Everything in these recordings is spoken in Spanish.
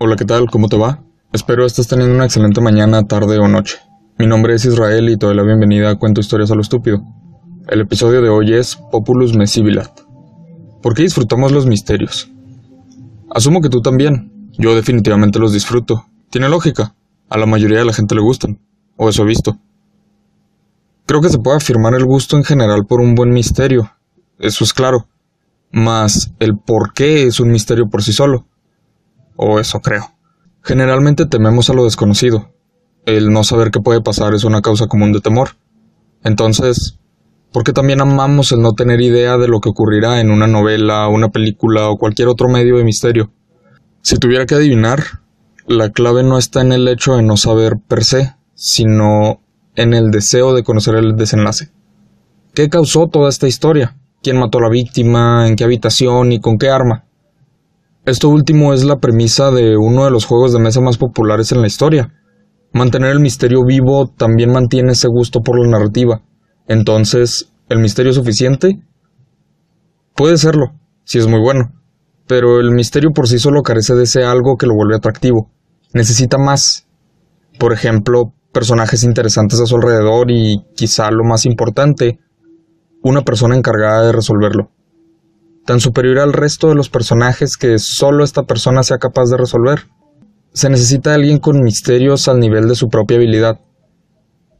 Hola, ¿qué tal? ¿Cómo te va? Espero estés teniendo una excelente mañana, tarde o noche. Mi nombre es Israel y te doy la bienvenida a Cuento Historias a lo Estúpido. El episodio de hoy es Populus Mesibilat. ¿Por qué disfrutamos los misterios? Asumo que tú también. Yo definitivamente los disfruto. Tiene lógica. A la mayoría de la gente le gustan. O eso he visto. Creo que se puede afirmar el gusto en general por un buen misterio. Eso es claro. Mas el por qué es un misterio por sí solo. O eso creo. Generalmente tememos a lo desconocido. El no saber qué puede pasar es una causa común de temor. Entonces, ¿por qué también amamos el no tener idea de lo que ocurrirá en una novela, una película o cualquier otro medio de misterio? Si tuviera que adivinar, la clave no está en el hecho de no saber per se, sino en el deseo de conocer el desenlace. ¿Qué causó toda esta historia? ¿Quién mató a la víctima? ¿En qué habitación? ¿Y con qué arma? Esto último es la premisa de uno de los juegos de mesa más populares en la historia. Mantener el misterio vivo también mantiene ese gusto por la narrativa. Entonces, ¿el misterio suficiente? Puede serlo, si es muy bueno. Pero el misterio por sí solo carece de ese algo que lo vuelve atractivo. Necesita más. Por ejemplo, personajes interesantes a su alrededor y, quizá lo más importante, una persona encargada de resolverlo. Tan superior al resto de los personajes que solo esta persona sea capaz de resolver. Se necesita alguien con misterios al nivel de su propia habilidad,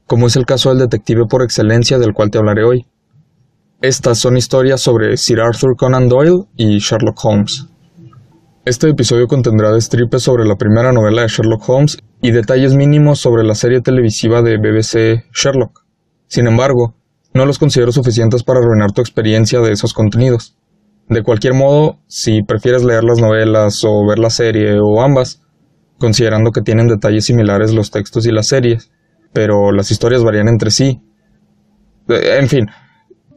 como es el caso del detective por excelencia del cual te hablaré hoy. Estas son historias sobre Sir Arthur Conan Doyle y Sherlock Holmes. Este episodio contendrá destripes sobre la primera novela de Sherlock Holmes y detalles mínimos sobre la serie televisiva de BBC Sherlock. Sin embargo, no los considero suficientes para arruinar tu experiencia de esos contenidos. De cualquier modo, si prefieres leer las novelas o ver la serie o ambas, considerando que tienen detalles similares los textos y las series, pero las historias varían entre sí. En fin,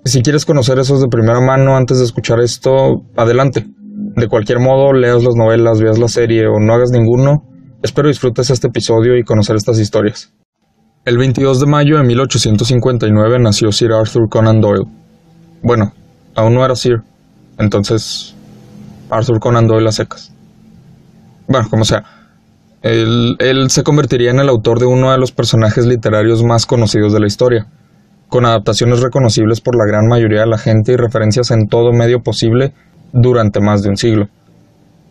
si quieres conocer esos de primera mano antes de escuchar esto, adelante. De cualquier modo, leas las novelas, veas la serie o no hagas ninguno, espero disfrutes este episodio y conocer estas historias. El 22 de mayo de 1859 nació Sir Arthur Conan Doyle. Bueno, aún no era Sir, entonces Arthur Conan Doyle a secas. Bueno, como sea, él, él se convertiría en el autor de uno de los personajes literarios más conocidos de la historia, con adaptaciones reconocibles por la gran mayoría de la gente y referencias en todo medio posible durante más de un siglo.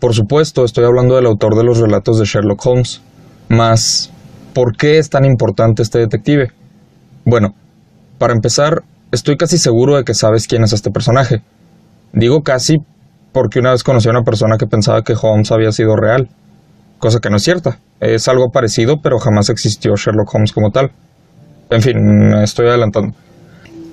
Por supuesto, estoy hablando del autor de los relatos de Sherlock Holmes. Mas, ¿por qué es tan importante este detective? Bueno, para empezar, estoy casi seguro de que sabes quién es este personaje. Digo casi porque una vez conocí a una persona que pensaba que Holmes había sido real, cosa que no es cierta. Es algo parecido, pero jamás existió Sherlock Holmes como tal. En fin, estoy adelantando.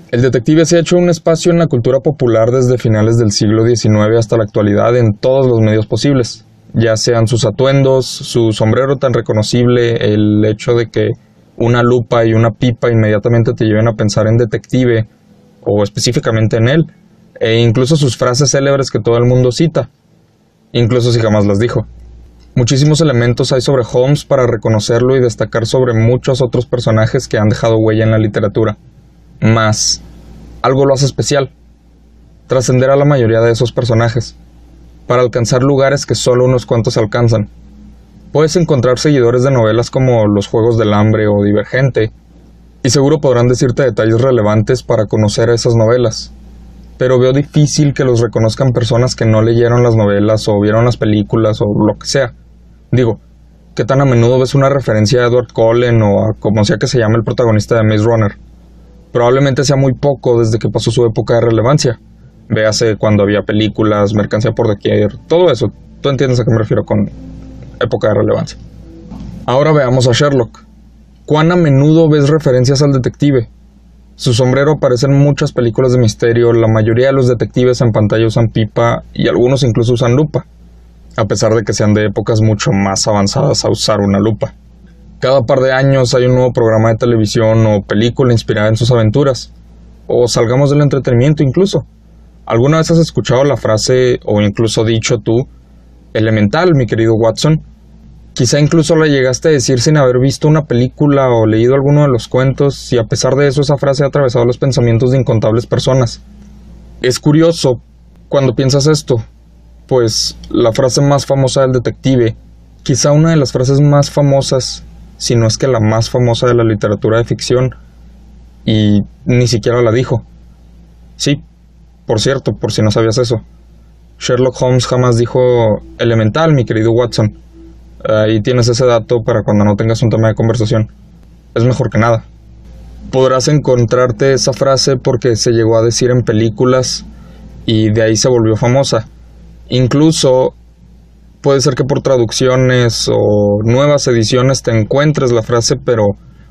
El detective se ha hecho un espacio en la cultura popular desde finales del siglo XIX hasta la actualidad en todos los medios posibles, ya sean sus atuendos, su sombrero tan reconocible, el hecho de que una lupa y una pipa inmediatamente te lleven a pensar en detective o específicamente en él, e incluso sus frases célebres que todo el mundo cita, incluso si jamás las dijo. Muchísimos elementos hay sobre Holmes para reconocerlo y destacar sobre muchos otros personajes que han dejado huella en la literatura. Más, algo lo hace especial. Trascender a la mayoría de esos personajes, para alcanzar lugares que solo unos cuantos alcanzan. Puedes encontrar seguidores de novelas como Los Juegos del Hambre o Divergente, y seguro podrán decirte detalles relevantes para conocer esas novelas. Pero veo difícil que los reconozcan personas que no leyeron las novelas o vieron las películas o lo que sea. Digo, ¿qué tan a menudo ves una referencia a Edward Cullen o a como sea que se llame el protagonista de Maze Runner? probablemente sea muy poco desde que pasó su época de relevancia. Véase cuando había películas, mercancía por doquier, todo eso. Tú entiendes a qué me refiero con época de relevancia. Ahora veamos a Sherlock. ¿Cuán a menudo ves referencias al detective? Su sombrero aparece en muchas películas de misterio, la mayoría de los detectives en pantalla usan pipa y algunos incluso usan lupa, a pesar de que sean de épocas mucho más avanzadas a usar una lupa. Cada par de años hay un nuevo programa de televisión o película inspirada en sus aventuras. O salgamos del entretenimiento incluso. ¿Alguna vez has escuchado la frase o incluso dicho tú, elemental, mi querido Watson? Quizá incluso la llegaste a decir sin haber visto una película o leído alguno de los cuentos y a pesar de eso esa frase ha atravesado los pensamientos de incontables personas. Es curioso cuando piensas esto, pues la frase más famosa del detective Quizá una de las frases más famosas, si no es que la más famosa de la literatura de ficción, y ni siquiera la dijo. Sí, por cierto, por si no sabías eso. Sherlock Holmes jamás dijo elemental, mi querido Watson. Ahí tienes ese dato para cuando no tengas un tema de conversación. Es mejor que nada. Podrás encontrarte esa frase porque se llegó a decir en películas y de ahí se volvió famosa. Incluso puede ser que por traducciones o nuevas ediciones te encuentres la frase, pero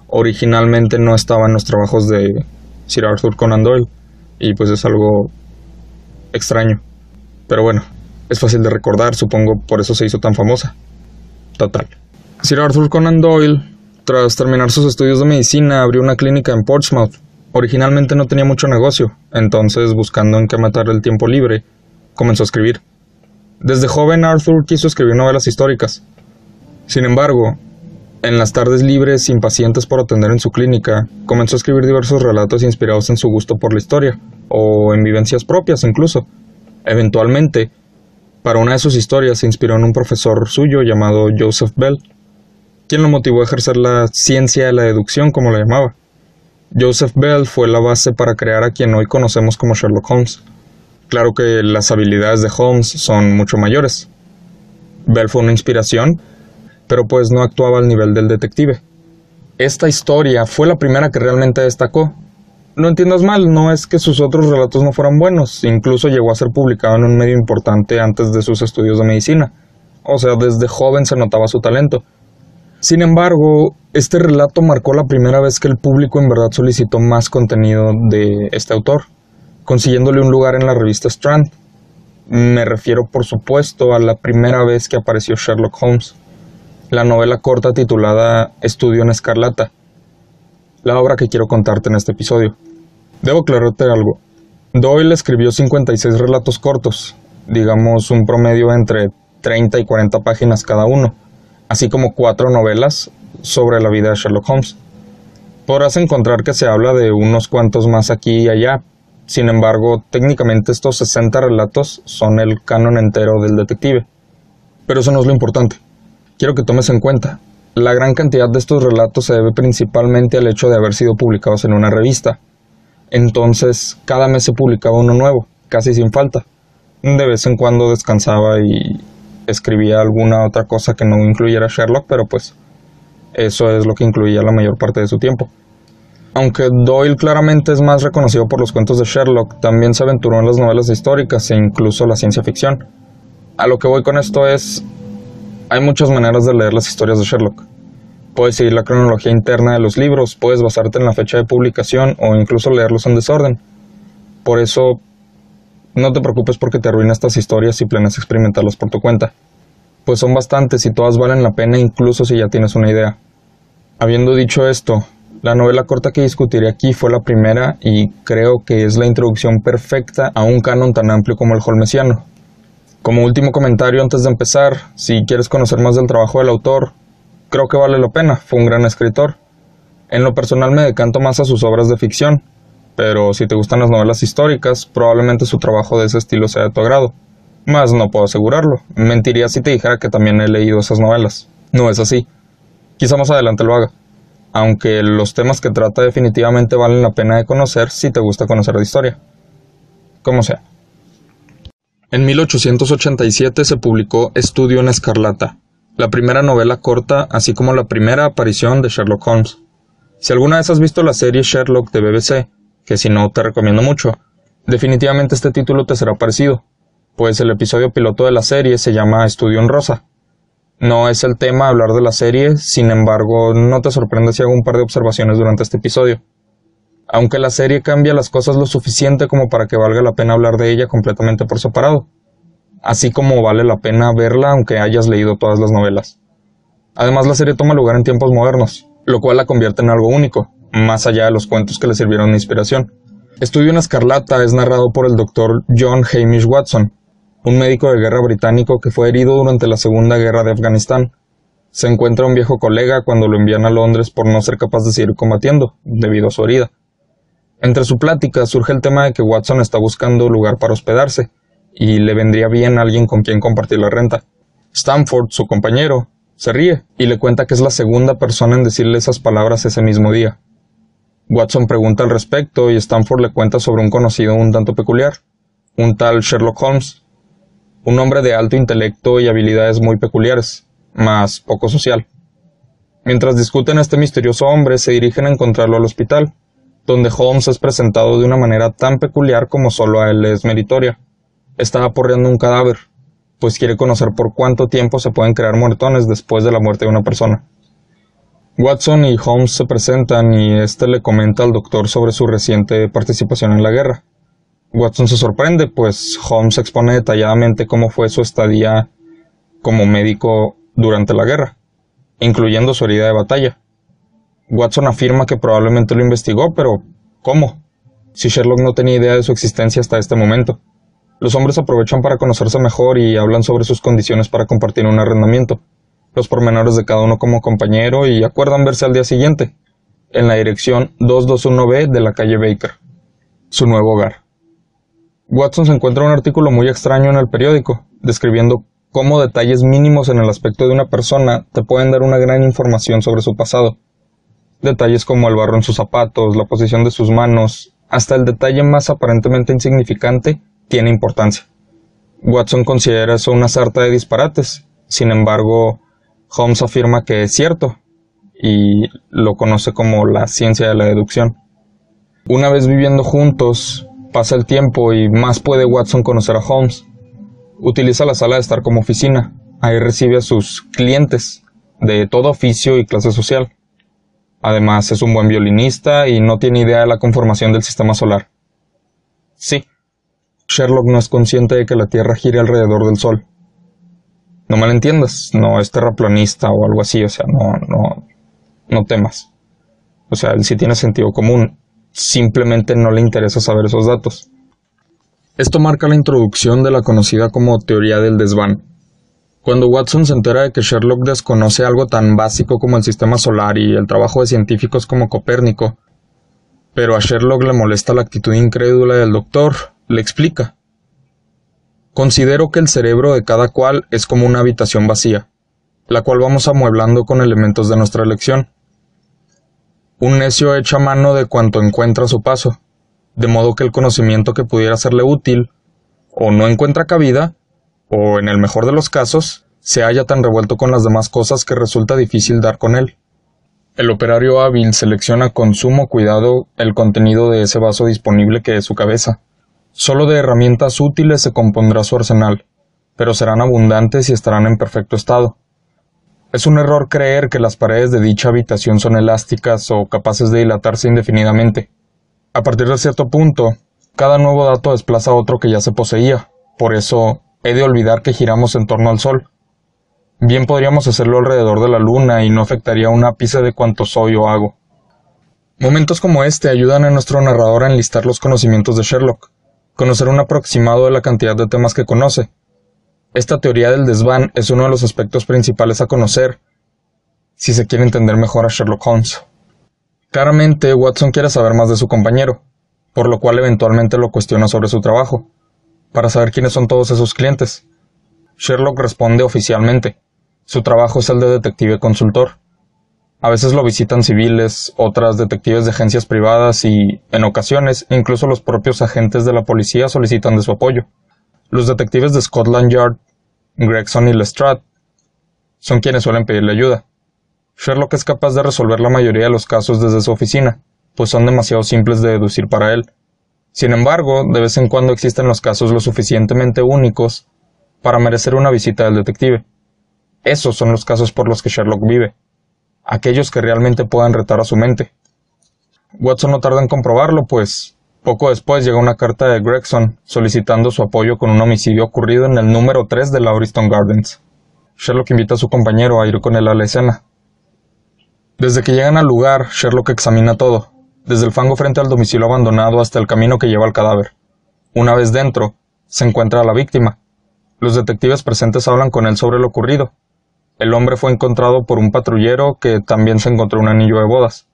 originalmente no estaba en los trabajos de Sir Arthur Conan Doyle. Y pues es algo extraño. Pero bueno, es fácil de recordar, supongo por eso se hizo tan famosa. Total. Sir Arthur Conan Doyle, tras terminar sus estudios de medicina, abrió una clínica en Portsmouth. Originalmente no tenía mucho negocio, entonces buscando en qué matar el tiempo libre, comenzó a escribir. Desde joven Arthur quiso escribir novelas históricas. Sin embargo, en las tardes libres, impacientes por atender en su clínica, comenzó a escribir diversos relatos inspirados en su gusto por la historia, o en vivencias propias incluso. Eventualmente, para una de sus historias se inspiró en un profesor suyo llamado Joseph Bell, quien lo motivó a ejercer la ciencia de la deducción, como la llamaba. Joseph Bell fue la base para crear a quien hoy conocemos como Sherlock Holmes. Claro que las habilidades de Holmes son mucho mayores. Bell fue una inspiración, pero pues no actuaba al nivel del detective. Esta historia fue la primera que realmente destacó. No entiendas mal, no es que sus otros relatos no fueran buenos, incluso llegó a ser publicado en un medio importante antes de sus estudios de medicina. O sea, desde joven se notaba su talento. Sin embargo, este relato marcó la primera vez que el público en verdad solicitó más contenido de este autor consiguiéndole un lugar en la revista Strand. Me refiero, por supuesto, a la primera vez que apareció Sherlock Holmes, la novela corta titulada Estudio en Escarlata, la obra que quiero contarte en este episodio. Debo aclararte algo. Doyle escribió 56 relatos cortos, digamos un promedio entre 30 y 40 páginas cada uno, así como cuatro novelas sobre la vida de Sherlock Holmes. Podrás encontrar que se habla de unos cuantos más aquí y allá, sin embargo, técnicamente estos 60 relatos son el canon entero del detective. Pero eso no es lo importante. Quiero que tomes en cuenta, la gran cantidad de estos relatos se debe principalmente al hecho de haber sido publicados en una revista. Entonces, cada mes se publicaba uno nuevo, casi sin falta. De vez en cuando descansaba y escribía alguna otra cosa que no incluyera Sherlock, pero pues eso es lo que incluía la mayor parte de su tiempo. Aunque Doyle claramente es más reconocido por los cuentos de Sherlock, también se aventuró en las novelas históricas e incluso la ciencia ficción. A lo que voy con esto es, hay muchas maneras de leer las historias de Sherlock. Puedes seguir la cronología interna de los libros, puedes basarte en la fecha de publicación o incluso leerlos en desorden. Por eso, no te preocupes porque te arruina estas historias si planeas experimentarlas por tu cuenta. Pues son bastantes y todas valen la pena incluso si ya tienes una idea. Habiendo dicho esto, la novela corta que discutiré aquí fue la primera y creo que es la introducción perfecta a un canon tan amplio como el holmesiano. Como último comentario antes de empezar, si quieres conocer más del trabajo del autor, creo que vale la pena, fue un gran escritor. En lo personal me decanto más a sus obras de ficción, pero si te gustan las novelas históricas, probablemente su trabajo de ese estilo sea de tu agrado. Mas no puedo asegurarlo, mentiría si te dijera que también he leído esas novelas. No es así. Quizá más adelante lo haga aunque los temas que trata definitivamente valen la pena de conocer si te gusta conocer la historia. Como sea. En 1887 se publicó Estudio en Escarlata, la primera novela corta, así como la primera aparición de Sherlock Holmes. Si alguna vez has visto la serie Sherlock de BBC, que si no te recomiendo mucho, definitivamente este título te será parecido, pues el episodio piloto de la serie se llama Estudio en Rosa, no es el tema hablar de la serie, sin embargo, no te sorprende si hago un par de observaciones durante este episodio. Aunque la serie cambia las cosas lo suficiente como para que valga la pena hablar de ella completamente por separado, así como vale la pena verla aunque hayas leído todas las novelas. Además, la serie toma lugar en tiempos modernos, lo cual la convierte en algo único, más allá de los cuentos que le sirvieron de inspiración. Estudio en Escarlata es narrado por el doctor John Hamish Watson, un médico de guerra británico que fue herido durante la Segunda Guerra de Afganistán. Se encuentra un viejo colega cuando lo envían a Londres por no ser capaz de seguir combatiendo, debido a su herida. Entre su plática surge el tema de que Watson está buscando lugar para hospedarse, y le vendría bien alguien con quien compartir la renta. Stanford, su compañero, Se ríe y le cuenta que es la segunda persona en decirle esas palabras ese mismo día. Watson pregunta al respecto y Stanford le cuenta sobre un conocido un tanto peculiar, un tal Sherlock Holmes, un hombre de alto intelecto y habilidades muy peculiares, mas poco social. Mientras discuten a este misterioso hombre, se dirigen a encontrarlo al hospital, donde Holmes es presentado de una manera tan peculiar como solo a él es meritoria. Está aporreando un cadáver, pues quiere conocer por cuánto tiempo se pueden crear muertones después de la muerte de una persona. Watson y Holmes se presentan y éste le comenta al doctor sobre su reciente participación en la guerra. Watson se sorprende, pues Holmes expone detalladamente cómo fue su estadía como médico durante la guerra, incluyendo su herida de batalla. Watson afirma que probablemente lo investigó, pero ¿cómo? Si Sherlock no tenía idea de su existencia hasta este momento. Los hombres aprovechan para conocerse mejor y hablan sobre sus condiciones para compartir un arrendamiento, los pormenores de cada uno como compañero y acuerdan verse al día siguiente, en la dirección 221B de la calle Baker, su nuevo hogar. Watson se encuentra un artículo muy extraño en el periódico, describiendo cómo detalles mínimos en el aspecto de una persona te pueden dar una gran información sobre su pasado. Detalles como el barro en sus zapatos, la posición de sus manos, hasta el detalle más aparentemente insignificante tiene importancia. Watson considera eso una sarta de disparates, sin embargo, Holmes afirma que es cierto y lo conoce como la ciencia de la deducción. Una vez viviendo juntos, Pasa el tiempo y más puede Watson conocer a Holmes. Utiliza la sala de estar como oficina. Ahí recibe a sus clientes de todo oficio y clase social. Además es un buen violinista y no tiene idea de la conformación del sistema solar. Sí, Sherlock no es consciente de que la Tierra gire alrededor del Sol. No me lo entiendas, no es terraplanista o algo así, o sea, no, no, no temas. O sea, él sí tiene sentido común simplemente no le interesa saber esos datos. Esto marca la introducción de la conocida como teoría del desván. Cuando Watson se entera de que Sherlock desconoce algo tan básico como el sistema solar y el trabajo de científicos como Copérnico, pero a Sherlock le molesta la actitud incrédula del doctor, le explica. Considero que el cerebro de cada cual es como una habitación vacía, la cual vamos amueblando con elementos de nuestra elección. Un necio echa mano de cuanto encuentra a su paso, de modo que el conocimiento que pudiera serle útil, o no encuentra cabida, o en el mejor de los casos, se halla tan revuelto con las demás cosas que resulta difícil dar con él. El operario hábil selecciona con sumo cuidado el contenido de ese vaso disponible que es su cabeza. Solo de herramientas útiles se compondrá su arsenal, pero serán abundantes y estarán en perfecto estado. Es un error creer que las paredes de dicha habitación son elásticas o capaces de dilatarse indefinidamente. A partir de cierto punto, cada nuevo dato desplaza otro que ya se poseía, por eso he de olvidar que giramos en torno al Sol. Bien podríamos hacerlo alrededor de la Luna y no afectaría un ápice de cuanto soy o hago. Momentos como este ayudan a nuestro narrador a enlistar los conocimientos de Sherlock, conocer un aproximado de la cantidad de temas que conoce, esta teoría del desván es uno de los aspectos principales a conocer si se quiere entender mejor a Sherlock Holmes. Claramente, Watson quiere saber más de su compañero, por lo cual eventualmente lo cuestiona sobre su trabajo, para saber quiénes son todos esos clientes. Sherlock responde oficialmente. Su trabajo es el de detective consultor. A veces lo visitan civiles, otras detectives de agencias privadas y, en ocasiones, incluso los propios agentes de la policía solicitan de su apoyo. Los detectives de Scotland Yard Gregson y Lestrade son quienes suelen pedirle ayuda. Sherlock es capaz de resolver la mayoría de los casos desde su oficina, pues son demasiado simples de deducir para él. Sin embargo, de vez en cuando existen los casos lo suficientemente únicos para merecer una visita del detective. Esos son los casos por los que Sherlock vive, aquellos que realmente puedan retar a su mente. Watson no tarda en comprobarlo, pues poco después llega una carta de Gregson solicitando su apoyo con un homicidio ocurrido en el número 3 de Lauriston Gardens. Sherlock invita a su compañero a ir con él a la escena. Desde que llegan al lugar, Sherlock examina todo, desde el fango frente al domicilio abandonado hasta el camino que lleva al cadáver. Una vez dentro, se encuentra a la víctima. Los detectives presentes hablan con él sobre lo ocurrido. El hombre fue encontrado por un patrullero que también se encontró un anillo de bodas.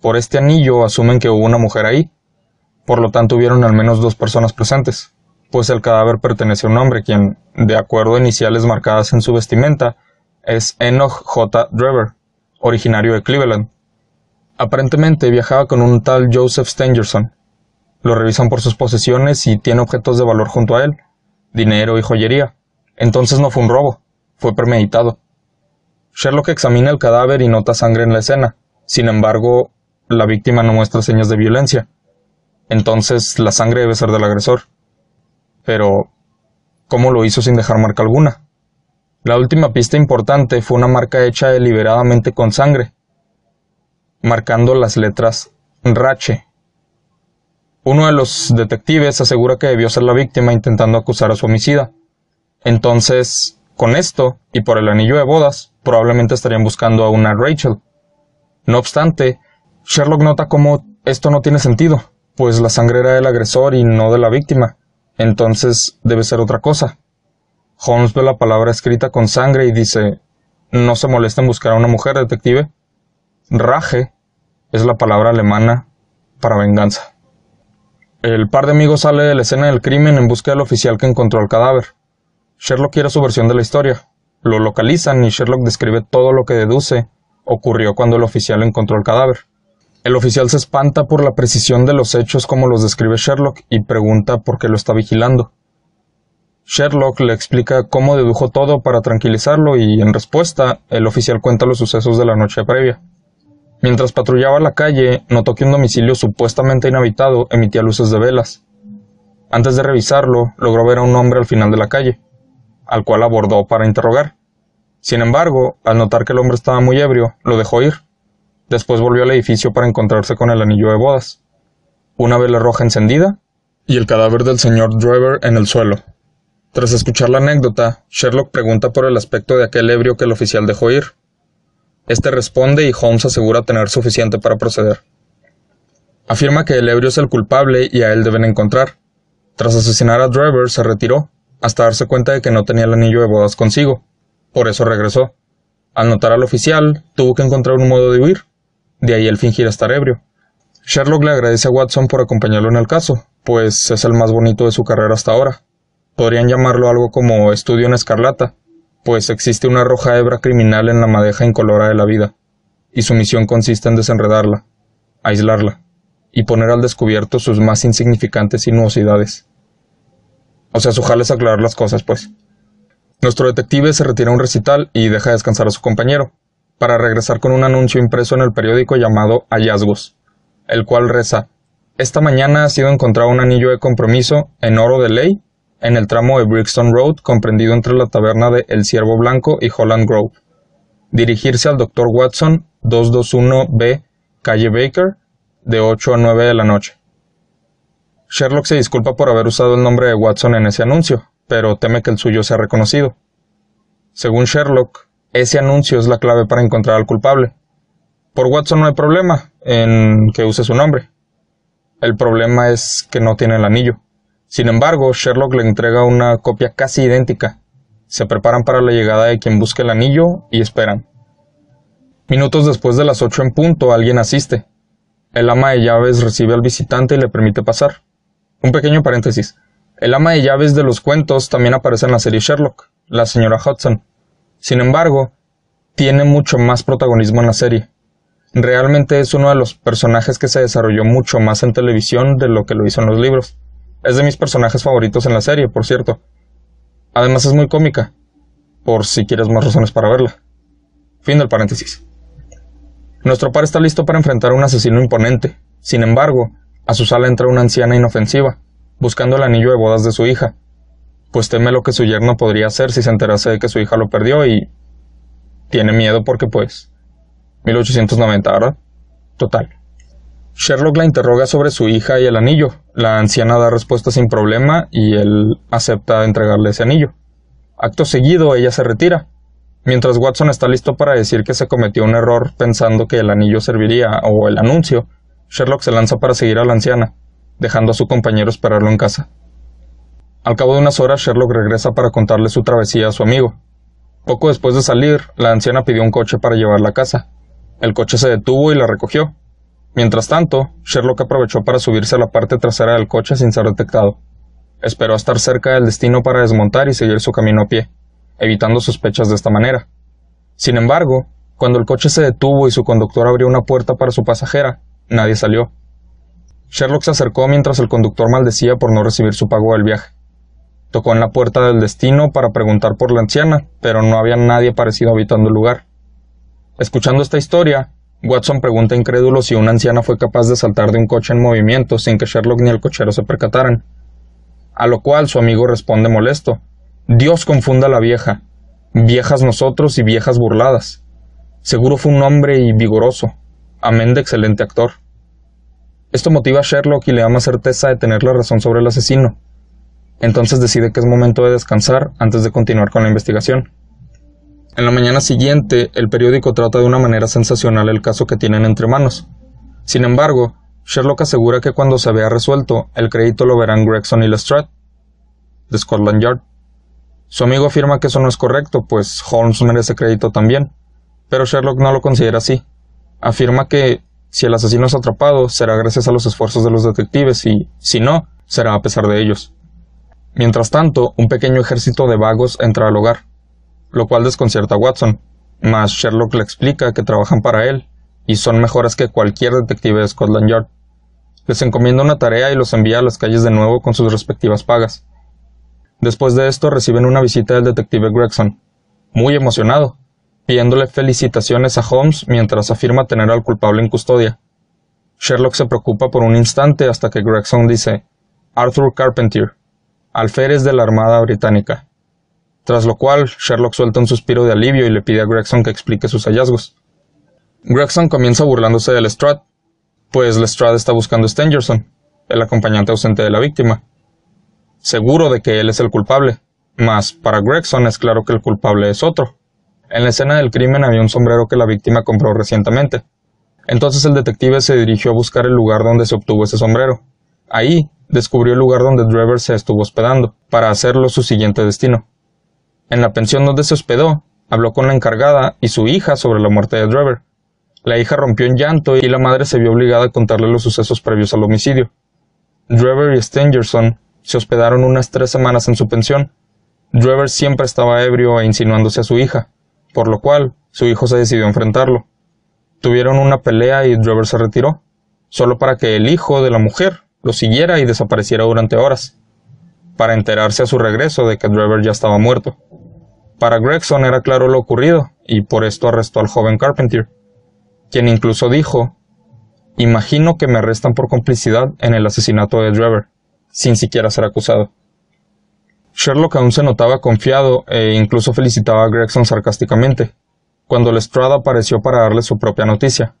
Por este anillo asumen que hubo una mujer ahí, por lo tanto, hubieron al menos dos personas presentes, pues el cadáver pertenece a un hombre quien, de acuerdo a iniciales marcadas en su vestimenta, es Enoch J. Drever, originario de Cleveland. Aparentemente viajaba con un tal Joseph Stangerson. Lo revisan por sus posesiones y tiene objetos de valor junto a él, dinero y joyería. Entonces no fue un robo, fue premeditado. Sherlock examina el cadáver y nota sangre en la escena. Sin embargo, la víctima no muestra señas de violencia. Entonces la sangre debe ser del agresor. Pero, ¿cómo lo hizo sin dejar marca alguna? La última pista importante fue una marca hecha deliberadamente con sangre, marcando las letras Rache. Uno de los detectives asegura que debió ser la víctima intentando acusar a su homicida. Entonces, con esto, y por el anillo de bodas, probablemente estarían buscando a una Rachel. No obstante, Sherlock nota cómo esto no tiene sentido, pues la sangre era del agresor y no de la víctima. Entonces debe ser otra cosa. Holmes ve la palabra escrita con sangre y dice, no se molesta en buscar a una mujer, detective. Raje es la palabra alemana para venganza. El par de amigos sale de la escena del crimen en busca del oficial que encontró el cadáver. Sherlock quiere su versión de la historia. Lo localizan y Sherlock describe todo lo que deduce ocurrió cuando el oficial encontró el cadáver. El oficial se espanta por la precisión de los hechos como los describe Sherlock y pregunta por qué lo está vigilando. Sherlock le explica cómo dedujo todo para tranquilizarlo y, en respuesta, el oficial cuenta los sucesos de la noche previa. Mientras patrullaba la calle, notó que un domicilio supuestamente inhabitado emitía luces de velas. Antes de revisarlo, logró ver a un hombre al final de la calle al cual abordó para interrogar. Sin embargo, al notar que el hombre estaba muy ebrio, lo dejó ir. Después volvió al edificio para encontrarse con el anillo de bodas, una vela roja encendida y el cadáver del señor Driver en el suelo. Tras escuchar la anécdota, Sherlock pregunta por el aspecto de aquel ebrio que el oficial dejó ir. Este responde y Holmes asegura tener suficiente para proceder. Afirma que el ebrio es el culpable y a él deben encontrar. Tras asesinar a Driver, se retiró, hasta darse cuenta de que no tenía el anillo de bodas consigo. Por eso regresó. Al notar al oficial, tuvo que encontrar un modo de huir. De ahí el fingir estar ebrio. Sherlock le agradece a Watson por acompañarlo en el caso, pues es el más bonito de su carrera hasta ahora. Podrían llamarlo algo como estudio en escarlata, pues existe una roja hebra criminal en la madeja incolora de la vida, y su misión consiste en desenredarla, aislarla, y poner al descubierto sus más insignificantes sinuosidades. O sea, su jale es aclarar las cosas, pues. Nuestro detective se retira a un recital y deja descansar a su compañero, para regresar con un anuncio impreso en el periódico llamado Hallazgos, el cual reza Esta mañana ha sido encontrado un anillo de compromiso en oro de ley en el tramo de Brixton Road comprendido entre la taberna de El Ciervo Blanco y Holland Grove. Dirigirse al Dr. Watson, 221B, calle Baker, de 8 a 9 de la noche. Sherlock se disculpa por haber usado el nombre de Watson en ese anuncio, pero teme que el suyo sea reconocido. Según Sherlock, ese anuncio es la clave para encontrar al culpable. Por Watson no hay problema en que use su nombre. El problema es que no tiene el anillo. Sin embargo, Sherlock le entrega una copia casi idéntica. Se preparan para la llegada de quien busque el anillo y esperan. Minutos después de las ocho en punto, alguien asiste. El ama de llaves recibe al visitante y le permite pasar. Un pequeño paréntesis. El ama de llaves de los cuentos también aparece en la serie Sherlock, la señora Hudson. Sin embargo, tiene mucho más protagonismo en la serie. Realmente es uno de los personajes que se desarrolló mucho más en televisión de lo que lo hizo en los libros. Es de mis personajes favoritos en la serie, por cierto. Además es muy cómica, por si quieres más razones para verla. Fin del paréntesis. Nuestro par está listo para enfrentar a un asesino imponente. Sin embargo, a su sala entra una anciana inofensiva, buscando el anillo de bodas de su hija, pues teme lo que su yerno podría hacer si se enterase de que su hija lo perdió y tiene miedo porque pues 1890, ¿verdad? Total. Sherlock la interroga sobre su hija y el anillo. La anciana da respuesta sin problema y él acepta entregarle ese anillo. Acto seguido, ella se retira, mientras Watson está listo para decir que se cometió un error pensando que el anillo serviría o el anuncio Sherlock se lanza para seguir a la anciana, dejando a su compañero esperarlo en casa. Al cabo de unas horas, Sherlock regresa para contarle su travesía a su amigo. Poco después de salir, la anciana pidió un coche para llevarla a casa. El coche se detuvo y la recogió. Mientras tanto, Sherlock aprovechó para subirse a la parte trasera del coche sin ser detectado. Esperó a estar cerca del destino para desmontar y seguir su camino a pie, evitando sospechas de esta manera. Sin embargo, cuando el coche se detuvo y su conductor abrió una puerta para su pasajera, nadie salió. Sherlock se acercó mientras el conductor maldecía por no recibir su pago del viaje. Tocó en la puerta del destino para preguntar por la anciana, pero no había nadie parecido habitando el lugar. Escuchando esta historia, Watson pregunta incrédulo si una anciana fue capaz de saltar de un coche en movimiento sin que Sherlock ni el cochero se percataran. A lo cual su amigo responde molesto. Dios confunda a la vieja. Viejas nosotros y viejas burladas. Seguro fue un hombre y vigoroso. Amén de excelente actor. Esto motiva a Sherlock y le da más certeza de tener la razón sobre el asesino. Entonces decide que es momento de descansar antes de continuar con la investigación. En la mañana siguiente, el periódico trata de una manera sensacional el caso que tienen entre manos. Sin embargo, Sherlock asegura que cuando se vea resuelto, el crédito lo verán Gregson y Lestrade, de Scotland Yard. Su amigo afirma que eso no es correcto, pues Holmes merece crédito también, pero Sherlock no lo considera así. Afirma que si el asesino es atrapado, será gracias a los esfuerzos de los detectives y, si no, será a pesar de ellos. Mientras tanto, un pequeño ejército de vagos entra al hogar, lo cual desconcierta a Watson, mas Sherlock le explica que trabajan para él y son mejores que cualquier detective de Scotland Yard. Les encomienda una tarea y los envía a las calles de nuevo con sus respectivas pagas. Después de esto reciben una visita del detective Gregson, muy emocionado, pidiéndole felicitaciones a Holmes mientras afirma tener al culpable en custodia. Sherlock se preocupa por un instante hasta que Gregson dice Arthur Carpentier, alférez de la Armada Británica. Tras lo cual, Sherlock suelta un suspiro de alivio y le pide a Gregson que explique sus hallazgos. Gregson comienza burlándose de Lestrade, pues Lestrade está buscando a Stangerson, el acompañante ausente de la víctima. Seguro de que él es el culpable, mas para Gregson es claro que el culpable es otro, en la escena del crimen había un sombrero que la víctima compró recientemente. Entonces el detective se dirigió a buscar el lugar donde se obtuvo ese sombrero. Ahí descubrió el lugar donde Drever se estuvo hospedando, para hacerlo su siguiente destino. En la pensión donde se hospedó, habló con la encargada y su hija sobre la muerte de Drever. La hija rompió en llanto y la madre se vio obligada a contarle los sucesos previos al homicidio. Drever y Stangerson se hospedaron unas tres semanas en su pensión. Drever siempre estaba ebrio e insinuándose a su hija, por lo cual su hijo se decidió a enfrentarlo. Tuvieron una pelea y Drever se retiró, solo para que el hijo de la mujer lo siguiera y desapareciera durante horas, para enterarse a su regreso de que Drever ya estaba muerto. Para Gregson era claro lo ocurrido, y por esto arrestó al joven Carpentier, quien incluso dijo Imagino que me arrestan por complicidad en el asesinato de Drever, sin siquiera ser acusado. Sherlock aún se notaba confiado e incluso felicitaba a Gregson sarcásticamente, cuando Lestrade apareció para darle su propia noticia.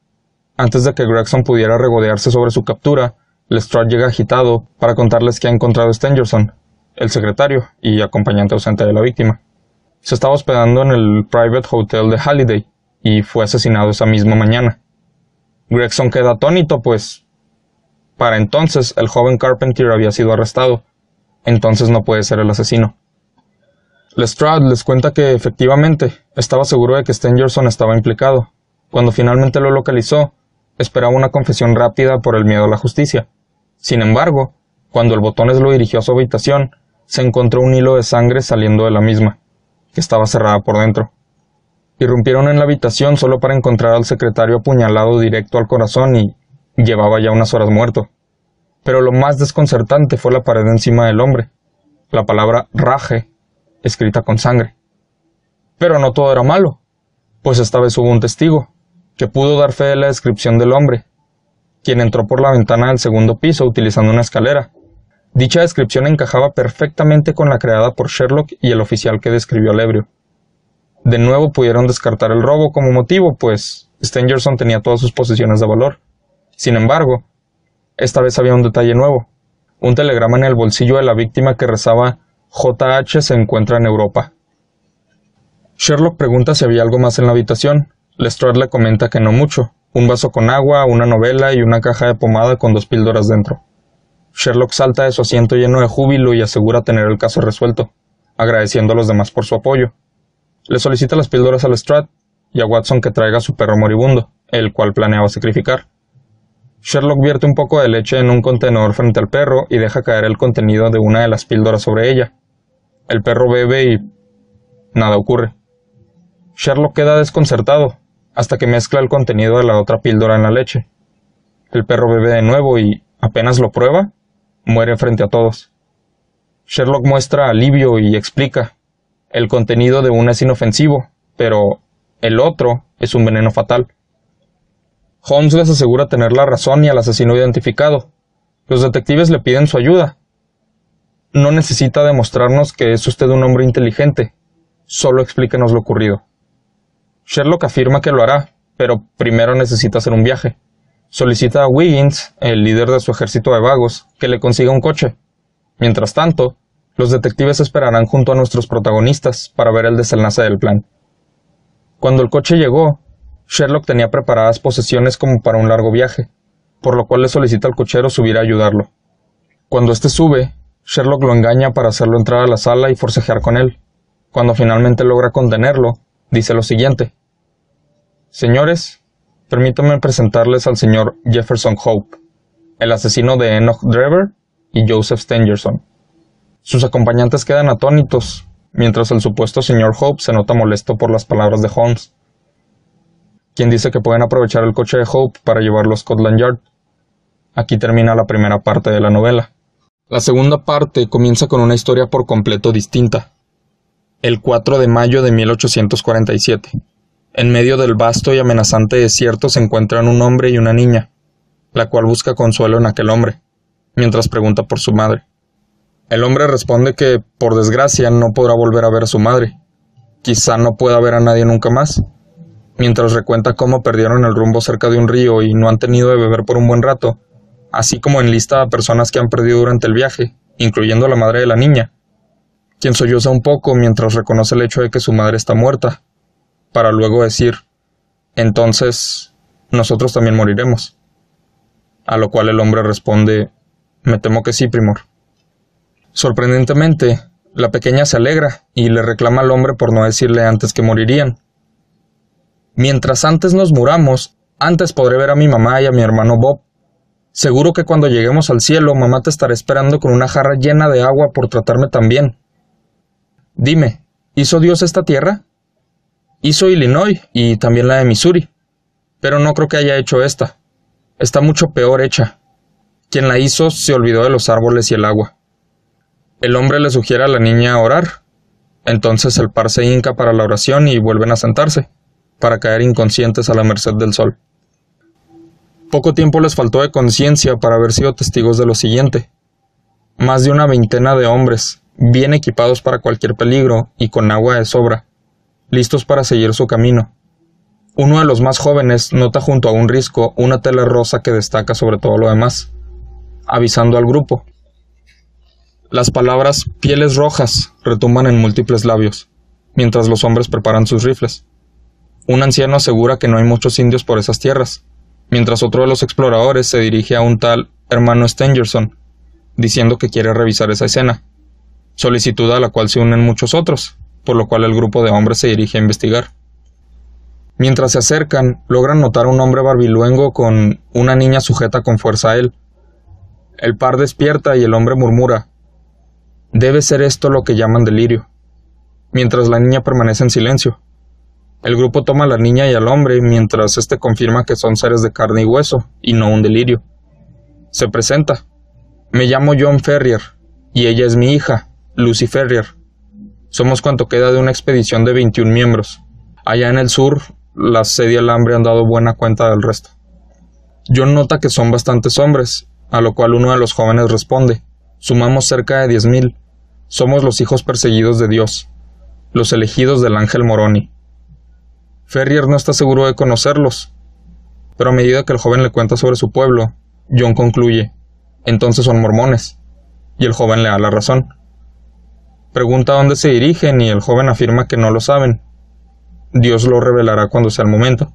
Antes de que Gregson pudiera regodearse sobre su captura, Lestrade llega agitado para contarles que ha encontrado a Stangerson, el secretario y acompañante ausente de la víctima. Se estaba hospedando en el Private Hotel de Halliday y fue asesinado esa misma mañana. Gregson queda atónito, pues para entonces el joven Carpentier había sido arrestado entonces no puede ser el asesino. Lestrade les cuenta que efectivamente estaba seguro de que Stangerson estaba implicado. Cuando finalmente lo localizó, esperaba una confesión rápida por el miedo a la justicia. Sin embargo, cuando el botones lo dirigió a su habitación, se encontró un hilo de sangre saliendo de la misma, que estaba cerrada por dentro. Irrumpieron en la habitación solo para encontrar al secretario apuñalado directo al corazón y llevaba ya unas horas muerto. Pero lo más desconcertante fue la pared encima del hombre, la palabra raje, escrita con sangre. Pero no todo era malo, pues esta vez hubo un testigo, que pudo dar fe de la descripción del hombre, quien entró por la ventana del segundo piso utilizando una escalera. Dicha descripción encajaba perfectamente con la creada por Sherlock y el oficial que describió al ebrio. De nuevo pudieron descartar el robo como motivo, pues Stangerson tenía todas sus posesiones de valor. Sin embargo, esta vez había un detalle nuevo. Un telegrama en el bolsillo de la víctima que rezaba JH se encuentra en Europa. Sherlock pregunta si había algo más en la habitación. Lestrade le comenta que no mucho. Un vaso con agua, una novela y una caja de pomada con dos píldoras dentro. Sherlock salta de su asiento lleno de júbilo y asegura tener el caso resuelto, agradeciendo a los demás por su apoyo. Le solicita las píldoras a Lestrade y a Watson que traiga a su perro moribundo, el cual planeaba sacrificar. Sherlock vierte un poco de leche en un contenedor frente al perro y deja caer el contenido de una de las píldoras sobre ella. El perro bebe y... nada ocurre. Sherlock queda desconcertado hasta que mezcla el contenido de la otra píldora en la leche. El perro bebe de nuevo y, apenas lo prueba, muere frente a todos. Sherlock muestra alivio y explica. El contenido de una es inofensivo, pero el otro es un veneno fatal. Holmes les asegura tener la razón y al asesino identificado. Los detectives le piden su ayuda. No necesita demostrarnos que es usted un hombre inteligente, solo explíquenos lo ocurrido. Sherlock afirma que lo hará, pero primero necesita hacer un viaje. Solicita a Wiggins, el líder de su ejército de vagos, que le consiga un coche. Mientras tanto, los detectives esperarán junto a nuestros protagonistas para ver el desenlace del plan. Cuando el coche llegó, Sherlock tenía preparadas posesiones como para un largo viaje, por lo cual le solicita al cochero subir a ayudarlo. Cuando éste sube, Sherlock lo engaña para hacerlo entrar a la sala y forcejear con él. Cuando finalmente logra contenerlo, dice lo siguiente. Señores, permítanme presentarles al señor Jefferson Hope, el asesino de Enoch Drever y Joseph Stangerson. Sus acompañantes quedan atónitos, mientras el supuesto señor Hope se nota molesto por las palabras de Holmes, quien dice que pueden aprovechar el coche de Hope para llevarlo a Scotland Yard. Aquí termina la primera parte de la novela. La segunda parte comienza con una historia por completo distinta el 4 de mayo de 1847. En medio del vasto y amenazante desierto se encuentran un hombre y una niña, la cual busca consuelo en aquel hombre, mientras pregunta por su madre. El hombre responde que, por desgracia, no podrá volver a ver a su madre. Quizá no pueda ver a nadie nunca más. Mientras recuenta cómo perdieron el rumbo cerca de un río y no han tenido de beber por un buen rato, así como enlista a personas que han perdido durante el viaje, incluyendo a la madre de la niña, quien solloza un poco mientras reconoce el hecho de que su madre está muerta, para luego decir, entonces nosotros también moriremos. A lo cual el hombre responde, me temo que sí, primor. Sorprendentemente, la pequeña se alegra y le reclama al hombre por no decirle antes que morirían. Mientras antes nos muramos, antes podré ver a mi mamá y a mi hermano Bob. Seguro que cuando lleguemos al cielo, mamá te estará esperando con una jarra llena de agua por tratarme tan bien. Dime, ¿hizo Dios esta tierra? Hizo Illinois y también la de Missouri, pero no creo que haya hecho esta. Está mucho peor hecha. Quien la hizo se olvidó de los árboles y el agua. El hombre le sugiere a la niña orar. Entonces el par se hinca para la oración y vuelven a sentarse, para caer inconscientes a la merced del sol. Poco tiempo les faltó de conciencia para haber sido testigos de lo siguiente. Más de una veintena de hombres, bien equipados para cualquier peligro y con agua de sobra, listos para seguir su camino. Uno de los más jóvenes nota junto a un risco una tela rosa que destaca sobre todo lo demás, avisando al grupo. Las palabras pieles rojas retumban en múltiples labios, mientras los hombres preparan sus rifles. Un anciano asegura que no hay muchos indios por esas tierras, mientras otro de los exploradores se dirige a un tal hermano Stangerson, diciendo que quiere revisar esa escena solicitud a la cual se unen muchos otros, por lo cual el grupo de hombres se dirige a investigar. Mientras se acercan, logran notar a un hombre barbiluengo con una niña sujeta con fuerza a él. El par despierta y el hombre murmura Debe ser esto lo que llaman delirio, mientras la niña permanece en silencio. El grupo toma a la niña y al hombre mientras éste confirma que son seres de carne y hueso, y no un delirio. Se presenta. Me llamo John Ferrier, y ella es mi hija, Lucy Ferrier. Somos cuanto queda de una expedición de 21 miembros. Allá en el sur, la sed y el hambre han dado buena cuenta del resto. John nota que son bastantes hombres, a lo cual uno de los jóvenes responde, sumamos cerca de diez mil. Somos los hijos perseguidos de Dios, los elegidos del ángel Moroni. Ferrier no está seguro de conocerlos, pero a medida que el joven le cuenta sobre su pueblo, John concluye, entonces son mormones, y el joven le da la razón. Pregunta dónde se dirigen y el joven afirma que no lo saben. Dios lo revelará cuando sea el momento.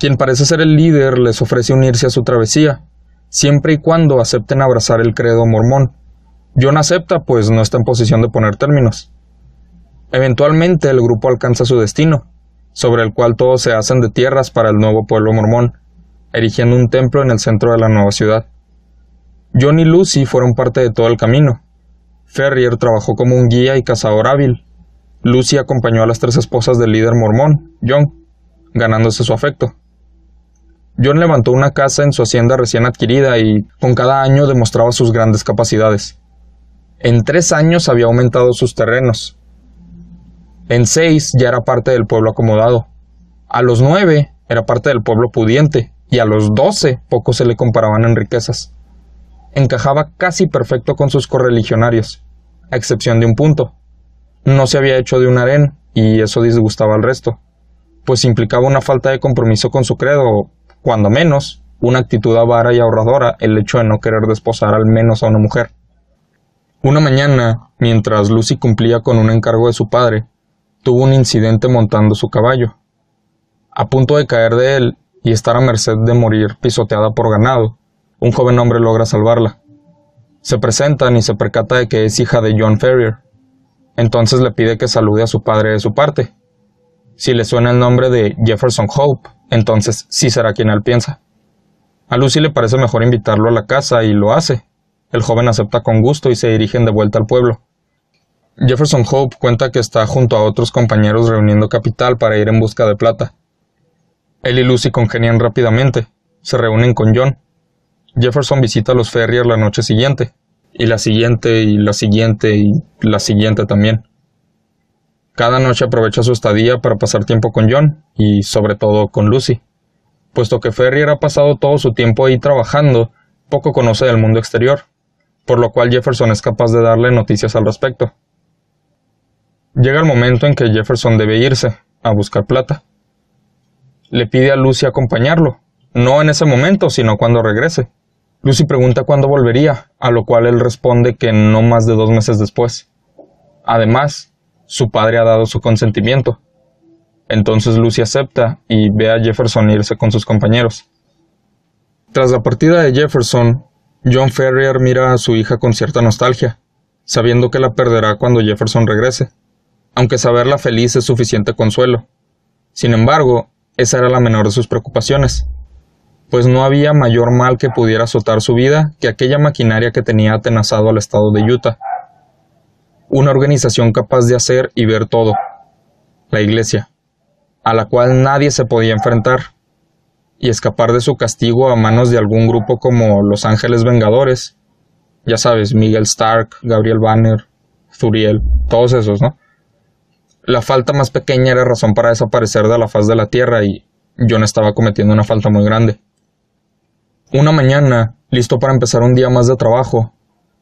Quien parece ser el líder les ofrece unirse a su travesía, siempre y cuando acepten abrazar el credo mormón. John acepta, pues no está en posición de poner términos. Eventualmente el grupo alcanza su destino, sobre el cual todos se hacen de tierras para el nuevo pueblo mormón, erigiendo un templo en el centro de la nueva ciudad. John y Lucy fueron parte de todo el camino, Ferrier trabajó como un guía y cazador hábil. Lucy acompañó a las tres esposas del líder mormón, John, ganándose su afecto. John levantó una casa en su hacienda recién adquirida y con cada año demostraba sus grandes capacidades. En tres años había aumentado sus terrenos. En seis ya era parte del pueblo acomodado. A los nueve era parte del pueblo pudiente y a los doce pocos se le comparaban en riquezas. Encajaba casi perfecto con sus correligionarios, a excepción de un punto. No se había hecho de un harén y eso disgustaba al resto pues implicaba una falta de compromiso con su credo, o, cuando menos, una actitud avara y ahorradora el hecho de no querer desposar al menos a una mujer. Una mañana, mientras Lucy cumplía con un encargo de su padre, tuvo un incidente montando su caballo. A punto de caer de él y estar a merced de morir pisoteada por ganado, un joven hombre logra salvarla. Se presentan y se percata de que es hija de John Ferrier. Entonces le pide que salude a su padre de su parte. Si le suena el nombre de Jefferson Hope, entonces sí será quien él piensa. A Lucy le parece mejor invitarlo a la casa y lo hace. El joven acepta con gusto y se dirigen de vuelta al pueblo. Jefferson Hope cuenta que está junto a otros compañeros reuniendo capital para ir en busca de plata. Él y Lucy congenian rápidamente. Se reúnen con John. Jefferson visita a los Ferrier la noche siguiente, y la siguiente, y la siguiente, y la siguiente también. Cada noche aprovecha su estadía para pasar tiempo con John y sobre todo con Lucy. Puesto que Ferrier ha pasado todo su tiempo ahí trabajando, poco conoce del mundo exterior, por lo cual Jefferson es capaz de darle noticias al respecto. Llega el momento en que Jefferson debe irse a buscar plata. Le pide a Lucy acompañarlo, no en ese momento, sino cuando regrese. Lucy pregunta cuándo volvería, a lo cual él responde que no más de dos meses después. Además, su padre ha dado su consentimiento. Entonces Lucy acepta y ve a Jefferson irse con sus compañeros. Tras la partida de Jefferson, John Ferrier mira a su hija con cierta nostalgia, sabiendo que la perderá cuando Jefferson regrese, aunque saberla feliz es suficiente consuelo. Sin embargo, esa era la menor de sus preocupaciones, pues no había mayor mal que pudiera azotar su vida que aquella maquinaria que tenía atenazado al estado de Utah una organización capaz de hacer y ver todo, la Iglesia, a la cual nadie se podía enfrentar, y escapar de su castigo a manos de algún grupo como los Ángeles Vengadores, ya sabes, Miguel Stark, Gabriel Banner, Zuriel, todos esos, ¿no? La falta más pequeña era razón para desaparecer de la faz de la Tierra y John estaba cometiendo una falta muy grande. Una mañana, listo para empezar un día más de trabajo,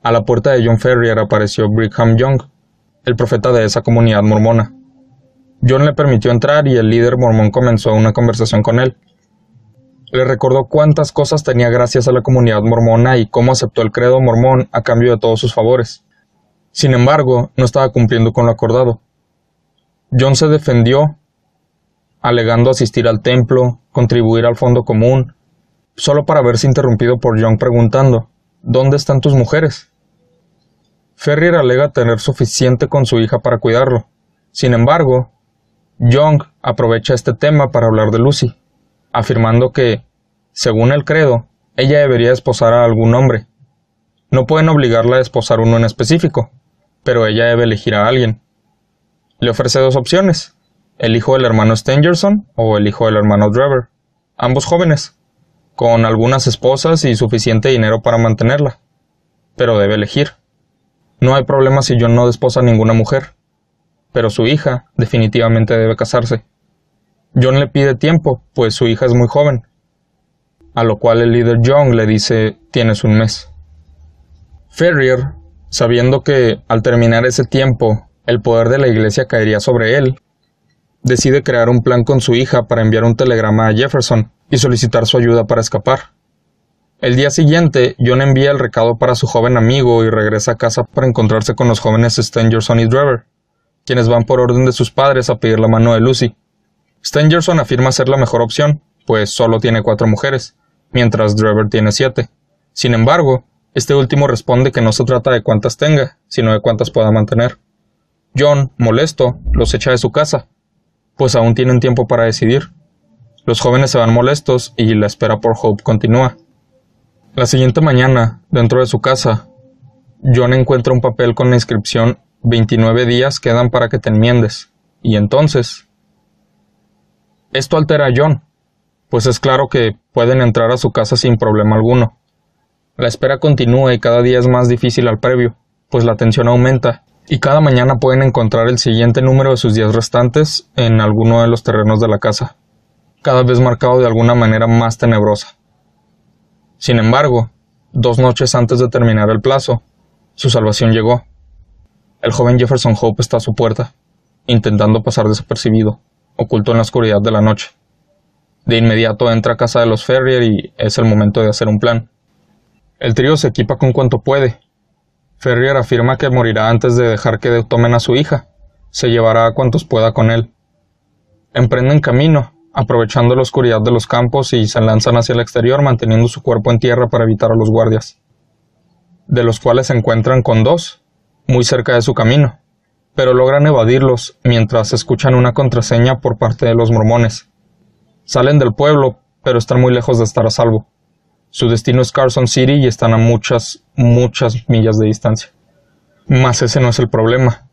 a la puerta de John Ferrier apareció Brigham Young, el profeta de esa comunidad mormona. John le permitió entrar y el líder mormón comenzó una conversación con él. Le recordó cuántas cosas tenía gracias a la comunidad mormona y cómo aceptó el credo mormón a cambio de todos sus favores. Sin embargo, no estaba cumpliendo con lo acordado. John se defendió, alegando asistir al templo, contribuir al fondo común, solo para verse interrumpido por Young preguntando, ¿Dónde están tus mujeres? Ferrier alega tener suficiente con su hija para cuidarlo. Sin embargo, Young aprovecha este tema para hablar de Lucy, afirmando que, según el credo, ella debería esposar a algún hombre. No pueden obligarla a esposar uno en específico, pero ella debe elegir a alguien. Le ofrece dos opciones, el hijo del hermano Stangerson o el hijo del hermano Driver, ambos jóvenes, con algunas esposas y suficiente dinero para mantenerla, pero debe elegir. No hay problema si John no desposa a ninguna mujer, pero su hija definitivamente debe casarse. John le pide tiempo, pues su hija es muy joven, a lo cual el líder John le dice tienes un mes. Ferrier, sabiendo que al terminar ese tiempo el poder de la iglesia caería sobre él, decide crear un plan con su hija para enviar un telegrama a Jefferson y solicitar su ayuda para escapar. El día siguiente, John envía el recado para su joven amigo y regresa a casa para encontrarse con los jóvenes Stangerson y Driver, quienes van por orden de sus padres a pedir la mano de Lucy. Stangerson afirma ser la mejor opción, pues solo tiene cuatro mujeres, mientras Driver tiene siete. Sin embargo, este último responde que no se trata de cuántas tenga, sino de cuántas pueda mantener. John, molesto, los echa de su casa, pues aún tienen tiempo para decidir. Los jóvenes se van molestos y la espera por Hope continúa. La siguiente mañana, dentro de su casa, John encuentra un papel con la inscripción 29 días quedan para que te enmiendes. Y entonces... Esto altera a John, pues es claro que pueden entrar a su casa sin problema alguno. La espera continúa y cada día es más difícil al previo, pues la tensión aumenta, y cada mañana pueden encontrar el siguiente número de sus días restantes en alguno de los terrenos de la casa, cada vez marcado de alguna manera más tenebrosa. Sin embargo, dos noches antes de terminar el plazo, su salvación llegó. El joven Jefferson Hope está a su puerta, intentando pasar desapercibido, oculto en la oscuridad de la noche. De inmediato entra a casa de los Ferrier y es el momento de hacer un plan. El trío se equipa con cuanto puede. Ferrier afirma que morirá antes de dejar que tomen a su hija. Se llevará a cuantos pueda con él. Emprenden camino, aprovechando la oscuridad de los campos y se lanzan hacia el exterior manteniendo su cuerpo en tierra para evitar a los guardias, de los cuales se encuentran con dos, muy cerca de su camino, pero logran evadirlos mientras escuchan una contraseña por parte de los mormones. Salen del pueblo, pero están muy lejos de estar a salvo. Su destino es Carson City y están a muchas, muchas millas de distancia. Mas ese no es el problema.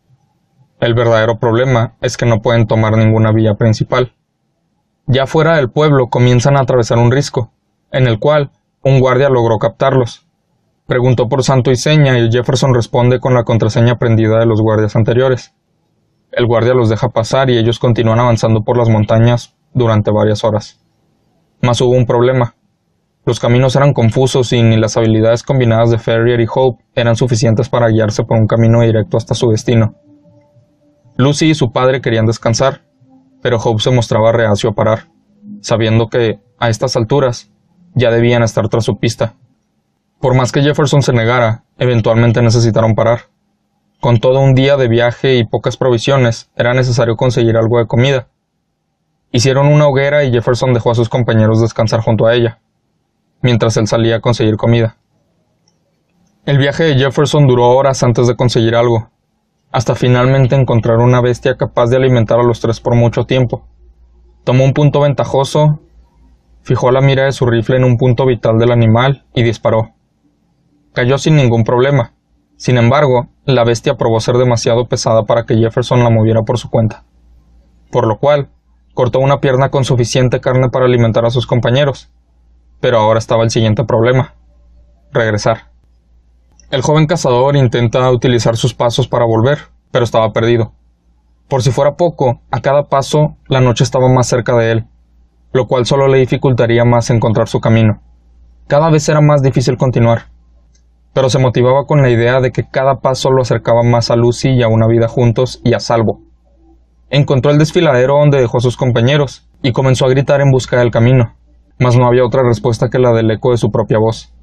El verdadero problema es que no pueden tomar ninguna vía principal. Ya fuera del pueblo comienzan a atravesar un risco, en el cual un guardia logró captarlos. Preguntó por santo y seña y Jefferson responde con la contraseña aprendida de los guardias anteriores. El guardia los deja pasar y ellos continúan avanzando por las montañas durante varias horas. Mas hubo un problema. Los caminos eran confusos y ni las habilidades combinadas de Ferrier y Hope eran suficientes para guiarse por un camino directo hasta su destino. Lucy y su padre querían descansar, pero Hope se mostraba reacio a parar, sabiendo que, a estas alturas, ya debían estar tras su pista. Por más que Jefferson se negara, eventualmente necesitaron parar. Con todo un día de viaje y pocas provisiones, era necesario conseguir algo de comida, Hicieron una hoguera y Jefferson dejó a sus compañeros descansar junto a ella, mientras él salía a conseguir comida. El viaje de Jefferson duró horas antes de conseguir algo, hasta finalmente encontrar una bestia capaz de alimentar a los tres por mucho tiempo. Tomó un punto ventajoso, fijó la mira de su rifle en un punto vital del animal y disparó. Cayó sin ningún problema. Sin embargo, la bestia probó ser demasiado pesada para que Jefferson la moviera por su cuenta. Por lo cual, cortó una pierna con suficiente carne para alimentar a sus compañeros. Pero ahora estaba el siguiente problema. Regresar. El joven cazador intenta utilizar sus pasos para volver, pero estaba perdido. Por si fuera poco, a cada paso la noche estaba más cerca de él, lo cual solo le dificultaría más encontrar su camino. Cada vez era más difícil continuar, pero se motivaba con la idea de que cada paso lo acercaba más a Lucy y a una vida juntos y a salvo. Encontró el desfiladero donde dejó a sus compañeros, y comenzó a gritar en busca del camino, mas no había otra respuesta que la del eco de su propia voz.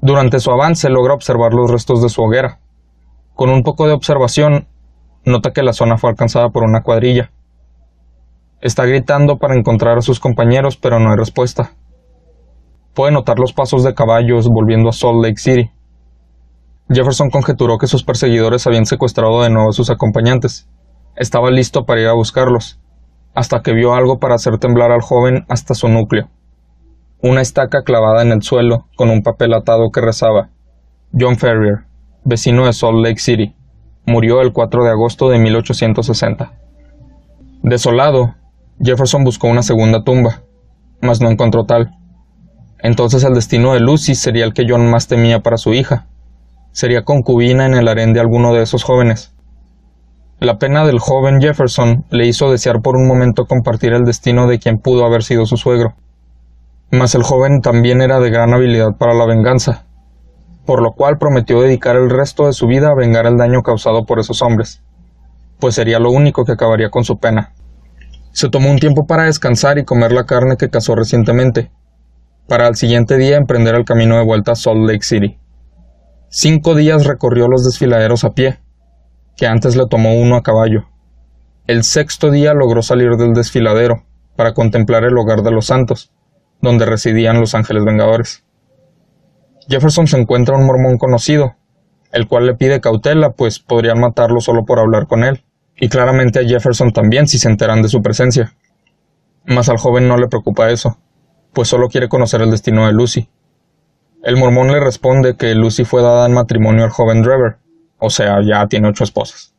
Durante su avance logra observar los restos de su hoguera. Con un poco de observación, nota que la zona fue alcanzada por una cuadrilla. Está gritando para encontrar a sus compañeros, pero no hay respuesta. Puede notar los pasos de caballos volviendo a Salt Lake City. Jefferson conjeturó que sus perseguidores habían secuestrado de nuevo a sus acompañantes estaba listo para ir a buscarlos, hasta que vio algo para hacer temblar al joven hasta su núcleo. Una estaca clavada en el suelo con un papel atado que rezaba John Ferrier, vecino de Salt Lake City, murió el 4 de agosto de 1860. Desolado, Jefferson buscó una segunda tumba, mas no encontró tal. Entonces el destino de Lucy sería el que John más temía para su hija. Sería concubina en el harén de alguno de esos jóvenes. La pena del joven Jefferson le hizo desear por un momento compartir el destino de quien pudo haber sido su suegro. Mas el joven también era de gran habilidad para la venganza, por lo cual prometió dedicar el resto de su vida a vengar el daño causado por esos hombres, pues sería lo único que acabaría con su pena. Se tomó un tiempo para descansar y comer la carne que cazó recientemente, para al siguiente día emprender el camino de vuelta a Salt Lake City. Cinco días recorrió los desfiladeros a pie, que antes le tomó uno a caballo. El sexto día logró salir del desfiladero para contemplar el hogar de los santos, donde residían los ángeles vengadores. Jefferson se encuentra un mormón conocido, el cual le pide cautela, pues podrían matarlo solo por hablar con él, y claramente a Jefferson también si se enteran de su presencia. Mas al joven no le preocupa eso, pues solo quiere conocer el destino de Lucy. El mormón le responde que Lucy fue dada en matrimonio al joven Drever, o sea, ya tiene ocho esposas.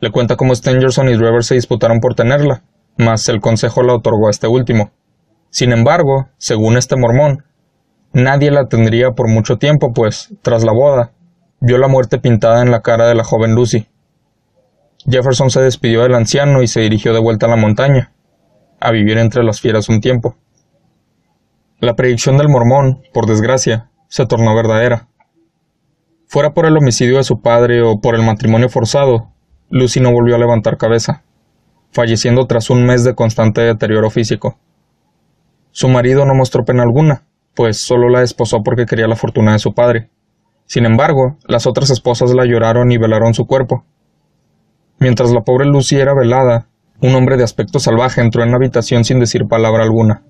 Le cuenta cómo Stangerson y Drever se disputaron por tenerla, mas el consejo la otorgó a este último. Sin embargo, según este mormón, nadie la tendría por mucho tiempo, pues, tras la boda, vio la muerte pintada en la cara de la joven Lucy. Jefferson se despidió del anciano y se dirigió de vuelta a la montaña, a vivir entre las fieras un tiempo. La predicción del mormón, por desgracia, se tornó verdadera. Fuera por el homicidio de su padre o por el matrimonio forzado, Lucy no volvió a levantar cabeza, falleciendo tras un mes de constante deterioro físico. Su marido no mostró pena alguna, pues solo la esposó porque quería la fortuna de su padre. Sin embargo, las otras esposas la lloraron y velaron su cuerpo. Mientras la pobre Lucy era velada, un hombre de aspecto salvaje entró en la habitación sin decir palabra alguna.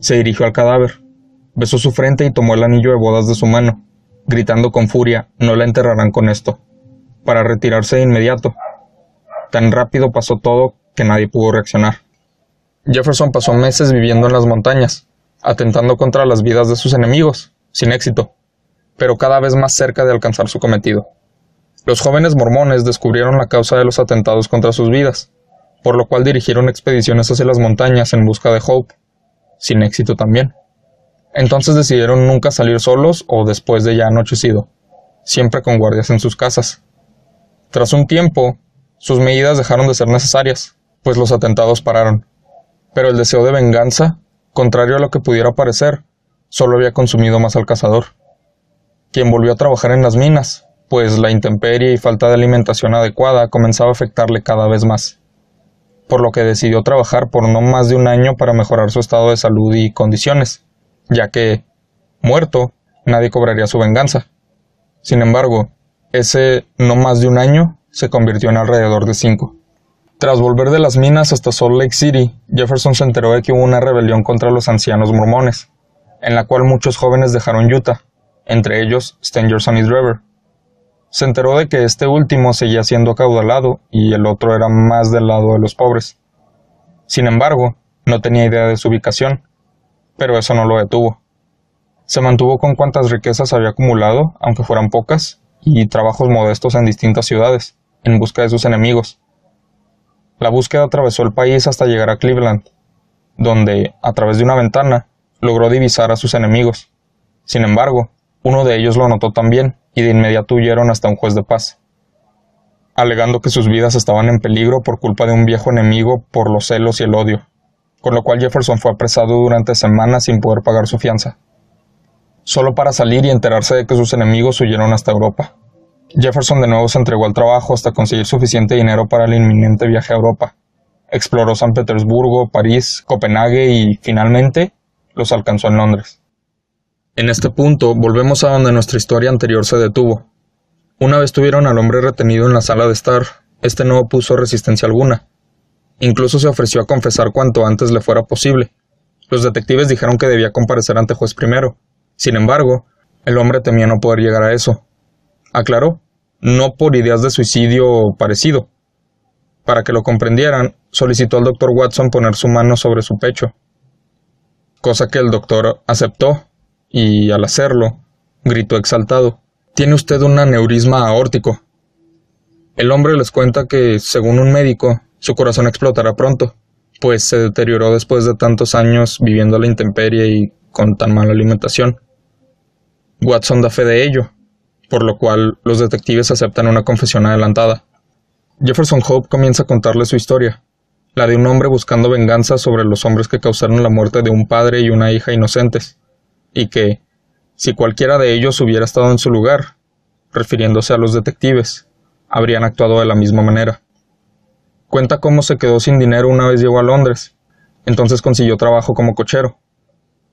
Se dirigió al cadáver, besó su frente y tomó el anillo de bodas de su mano, gritando con furia No la enterrarán con esto, para retirarse de inmediato. Tan rápido pasó todo que nadie pudo reaccionar. Jefferson pasó meses viviendo en las montañas, atentando contra las vidas de sus enemigos, sin éxito, pero cada vez más cerca de alcanzar su cometido. Los jóvenes mormones descubrieron la causa de los atentados contra sus vidas, por lo cual dirigieron expediciones hacia las montañas en busca de Hope, sin éxito también. Entonces decidieron nunca salir solos o después de ya anochecido, siempre con guardias en sus casas. Tras un tiempo, sus medidas dejaron de ser necesarias, pues los atentados pararon. Pero el deseo de venganza, contrario a lo que pudiera parecer, solo había consumido más al cazador, quien volvió a trabajar en las minas, pues la intemperie y falta de alimentación adecuada comenzaba a afectarle cada vez más por lo que decidió trabajar por no más de un año para mejorar su estado de salud y condiciones, ya que, muerto, nadie cobraría su venganza. Sin embargo, ese no más de un año se convirtió en alrededor de cinco. Tras volver de las minas hasta Salt Lake City, Jefferson se enteró de que hubo una rebelión contra los ancianos mormones, en la cual muchos jóvenes dejaron Utah, entre ellos Stangerson y Drever, se enteró de que este último seguía siendo acaudalado y el otro era más del lado de los pobres. Sin embargo, no tenía idea de su ubicación, pero eso no lo detuvo. Se mantuvo con cuantas riquezas había acumulado, aunque fueran pocas, y trabajos modestos en distintas ciudades, en busca de sus enemigos. La búsqueda atravesó el país hasta llegar a Cleveland, donde, a través de una ventana, logró divisar a sus enemigos. Sin embargo, uno de ellos lo notó también y de inmediato huyeron hasta un juez de paz, alegando que sus vidas estaban en peligro por culpa de un viejo enemigo por los celos y el odio, con lo cual Jefferson fue apresado durante semanas sin poder pagar su fianza, solo para salir y enterarse de que sus enemigos huyeron hasta Europa. Jefferson de nuevo se entregó al trabajo hasta conseguir suficiente dinero para el inminente viaje a Europa. Exploró San Petersburgo, París, Copenhague y, finalmente, los alcanzó en Londres. En este punto volvemos a donde nuestra historia anterior se detuvo. Una vez tuvieron al hombre retenido en la sala de estar, este no opuso resistencia alguna. Incluso se ofreció a confesar cuanto antes le fuera posible. Los detectives dijeron que debía comparecer ante juez primero. Sin embargo, el hombre temía no poder llegar a eso. Aclaró, no por ideas de suicidio o parecido. Para que lo comprendieran, solicitó al doctor Watson poner su mano sobre su pecho, cosa que el doctor aceptó y al hacerlo, gritó exaltado, Tiene usted un aneurisma aórtico. El hombre les cuenta que, según un médico, su corazón explotará pronto, pues se deterioró después de tantos años viviendo a la intemperie y con tan mala alimentación. Watson da fe de ello, por lo cual los detectives aceptan una confesión adelantada. Jefferson Hope comienza a contarle su historia, la de un hombre buscando venganza sobre los hombres que causaron la muerte de un padre y una hija inocentes y que, si cualquiera de ellos hubiera estado en su lugar, refiriéndose a los detectives, habrían actuado de la misma manera. Cuenta cómo se quedó sin dinero una vez llegó a Londres, entonces consiguió trabajo como cochero.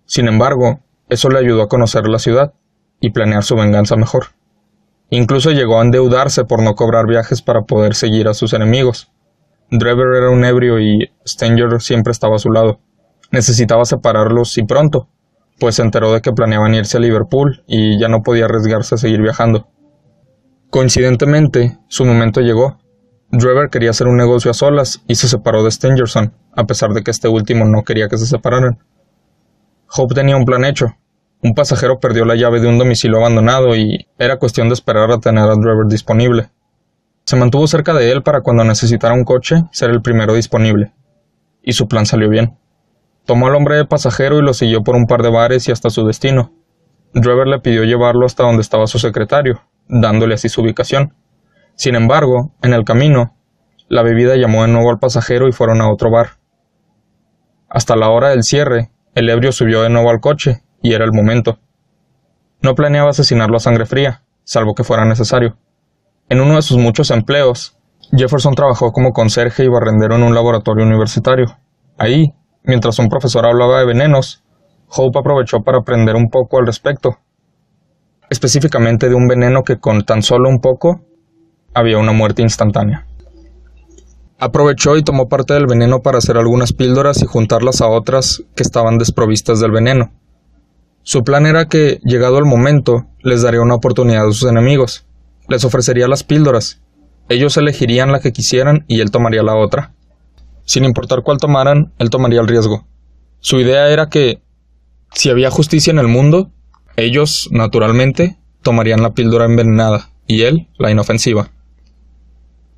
Sin embargo, eso le ayudó a conocer la ciudad y planear su venganza mejor. Incluso llegó a endeudarse por no cobrar viajes para poder seguir a sus enemigos. Drever era un ebrio y Stanger siempre estaba a su lado. Necesitaba separarlos y pronto, pues se enteró de que planeaban irse a Liverpool y ya no podía arriesgarse a seguir viajando. Coincidentemente, su momento llegó. Drever quería hacer un negocio a solas y se separó de Stangerson, a pesar de que este último no quería que se separaran. Hope tenía un plan hecho, Un pasajero perdió la llave de un domicilio abandonado y era cuestión de esperar a tener al driver disponible. Se mantuvo cerca de él para cuando necesitara un coche ser el primero disponible. Y su plan salió bien. Tomó al hombre de pasajero y lo siguió por un par de bares y hasta su destino. Driver le pidió llevarlo hasta donde estaba su secretario, dándole así su ubicación. Sin embargo, en el camino, la bebida llamó de nuevo al pasajero y fueron a otro bar. Hasta la hora del cierre, el ebrio subió de nuevo al coche y era el momento. No planeaba asesinarlo a sangre fría, salvo que fuera necesario. En uno de sus muchos empleos, Jefferson trabajó como conserje y barrendero en un laboratorio universitario. Ahí, mientras un profesor hablaba de venenos, Hope aprovechó para aprender un poco al respecto, específicamente de un veneno que con tan solo un poco había una muerte instantánea. Aprovechó y tomó parte del veneno para hacer algunas píldoras y juntarlas a otras que estaban desprovistas del veneno. Su plan era que, llegado el momento, les daría una oportunidad a sus enemigos. Les ofrecería las píldoras. Ellos elegirían la que quisieran y él tomaría la otra. Sin importar cuál tomaran, él tomaría el riesgo. Su idea era que, si había justicia en el mundo, ellos, naturalmente, tomarían la píldora envenenada y él la inofensiva.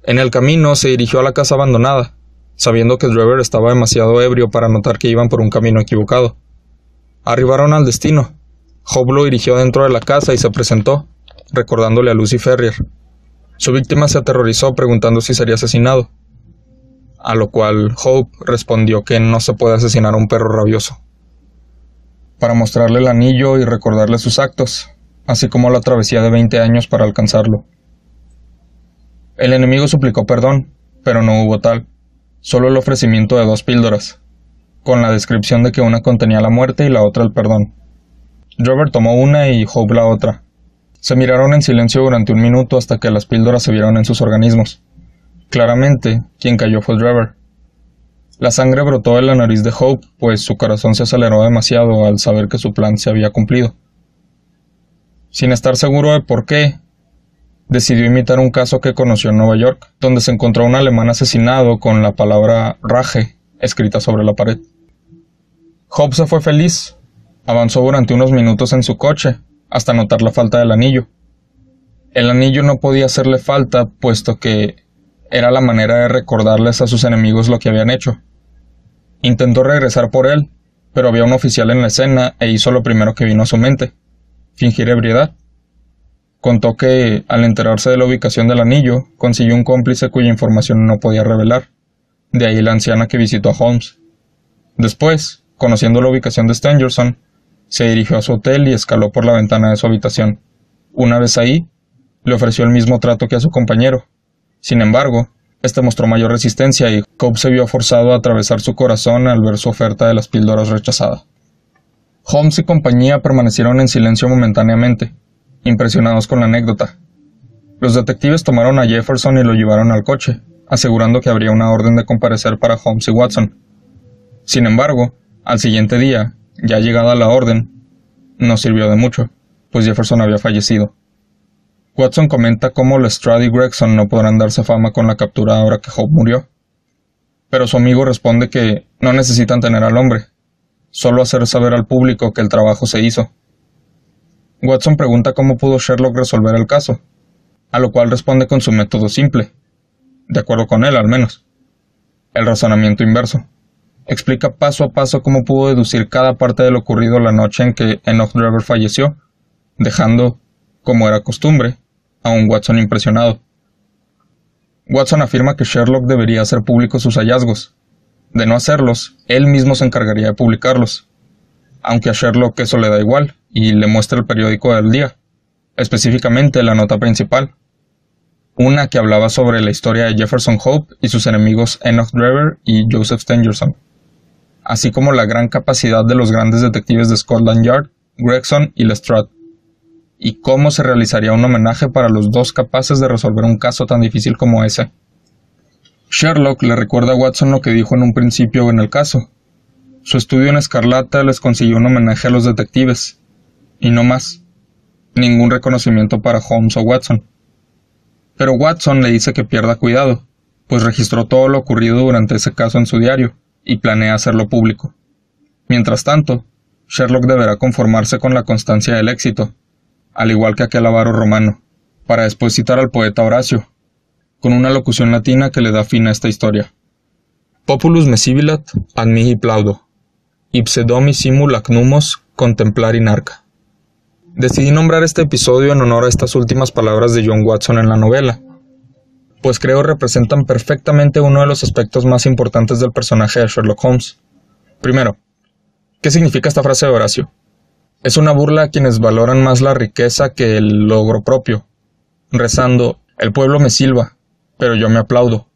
En el camino se dirigió a la casa abandonada, sabiendo que el driver estaba demasiado ebrio para notar que iban por un camino equivocado. Arribaron al destino. Hope lo dirigió dentro de la casa y se presentó, recordándole a Lucy Ferrier. Su víctima se aterrorizó preguntando si sería asesinado, a lo cual Hope respondió que no se puede asesinar a un perro rabioso. Para mostrarle el anillo y recordarle sus actos, así como la travesía de 20 años para alcanzarlo. El enemigo suplicó perdón, pero no hubo tal, solo el ofrecimiento de dos píldoras, con la descripción de que una contenía la muerte y la otra el perdón. Robert tomó una y Hope la otra. Se miraron en silencio durante un minuto hasta que las píldoras se vieron en sus organismos. Claramente, quien cayó fue Driver. La sangre brotó de la nariz de Hope, pues su corazón se aceleró demasiado al saber que su plan se había cumplido. Sin estar seguro de por qué, decidió imitar un caso que conoció en Nueva York, donde se encontró un alemán asesinado con la palabra raje escrita sobre la pared. Hope se fue feliz. Avanzó durante unos minutos en su coche, hasta notar la falta del anillo. El anillo no podía hacerle falta, puesto que era la manera de recordarles a sus enemigos lo que habían hecho. Intentó regresar por él, pero había un oficial en la escena e hizo lo primero que vino a su mente, fingir ebriedad. Contó que, al enterarse de la ubicación del anillo, consiguió un cómplice cuya información no podía revelar, de ahí la anciana que visitó a Holmes. Después, Conociendo la ubicación de Stangerson, se dirigió a su hotel y escaló por la ventana de su habitación. Una vez ahí, le ofreció el mismo trato que a su compañero. Sin embargo, este mostró mayor resistencia y Cobb se vio forzado a atravesar su corazón al ver su oferta de las píldoras rechazada. Holmes y compañía permanecieron en silencio momentáneamente, impresionados con la anécdota. Los detectives tomaron a Jefferson y lo llevaron al coche, asegurando que habría una orden de comparecer para Holmes y Watson. Sin embargo, al siguiente día, ya llegada la orden, no sirvió de mucho, pues Jefferson había fallecido. Watson comenta cómo Lestrade y Gregson no podrán darse fama con la captura ahora que Hope murió. Pero su amigo responde que no necesitan tener al hombre, solo hacer saber al público que el trabajo se hizo. Watson pregunta cómo pudo Sherlock resolver el caso, a lo cual responde con su método simple, de acuerdo con él al menos, el razonamiento inverso explica paso a paso cómo pudo deducir cada parte de lo ocurrido la noche en que Enoch Driver falleció, dejando, como era costumbre, a un Watson impresionado. Watson afirma que Sherlock debería hacer públicos sus hallazgos. De no hacerlos, él mismo se encargaría de publicarlos. Aunque a Sherlock eso le da igual, y le muestra el periódico del día, específicamente la nota principal, una que hablaba sobre la historia de Jefferson Hope y sus enemigos Enoch Driver y Joseph Stangerson así como la gran capacidad de los grandes detectives de Scotland Yard, Gregson y Lestrade, y cómo se realizaría un homenaje para los dos capaces de resolver un caso tan difícil como ese. Sherlock le recuerda a Watson lo que dijo en un principio en el caso. Su estudio en escarlata les consiguió un homenaje a los detectives, y no más. Ningún reconocimiento para Holmes o Watson. Pero Watson le dice que pierda cuidado, pues registró todo lo ocurrido durante ese caso en su diario, y planea hacerlo público. Mientras tanto, Sherlock deberá conformarse con la constancia del éxito, al igual que aquel avaro romano, para después citar al poeta Horacio, con una locución latina que le da fin a esta historia. Populus me sibilat ad mihi plaudo, ipse domi simul ac numos contemplari narca. Decidí nombrar este episodio en honor a estas últimas palabras de John Watson en la novela, pues creo representan perfectamente uno de los aspectos más importantes del personaje de Sherlock Holmes. Primero, ¿qué significa esta frase de Horacio? Es una burla a quienes valoran más la riqueza que el logro propio, rezando, el pueblo me silba, pero yo me aplaudo,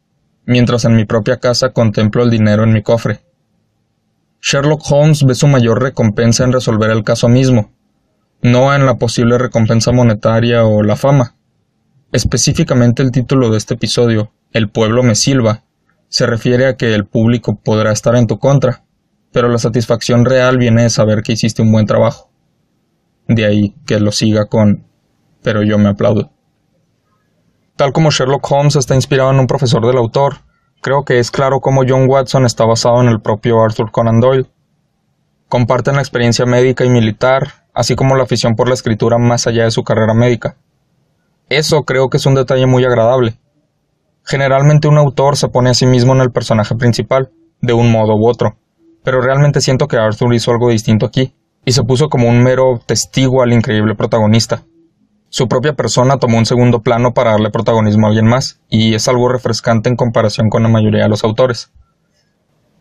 mientras en mi propia casa contemplo el dinero en mi cofre. Sherlock Holmes ve su mayor recompensa en resolver el caso mismo, no en la posible recompensa monetaria o la fama. Específicamente el título de este episodio, El pueblo me silba, se refiere a que el público podrá estar en tu contra, pero la satisfacción real viene de saber que hiciste un buen trabajo. De ahí que lo siga con pero yo me aplaudo. Tal como Sherlock Holmes está inspirado en un profesor del autor, creo que es claro cómo John Watson está basado en el propio Arthur Conan Doyle. Comparten la experiencia médica y militar, así como la afición por la escritura más allá de su carrera médica. Eso creo que es un detalle muy agradable. Generalmente un autor se pone a sí mismo en el personaje principal, de un modo u otro, pero realmente siento que Arthur hizo algo distinto aquí, y se puso como un mero testigo al increíble protagonista. Su propia persona tomó un segundo plano para darle protagonismo a alguien más, y es algo refrescante en comparación con la mayoría de los autores.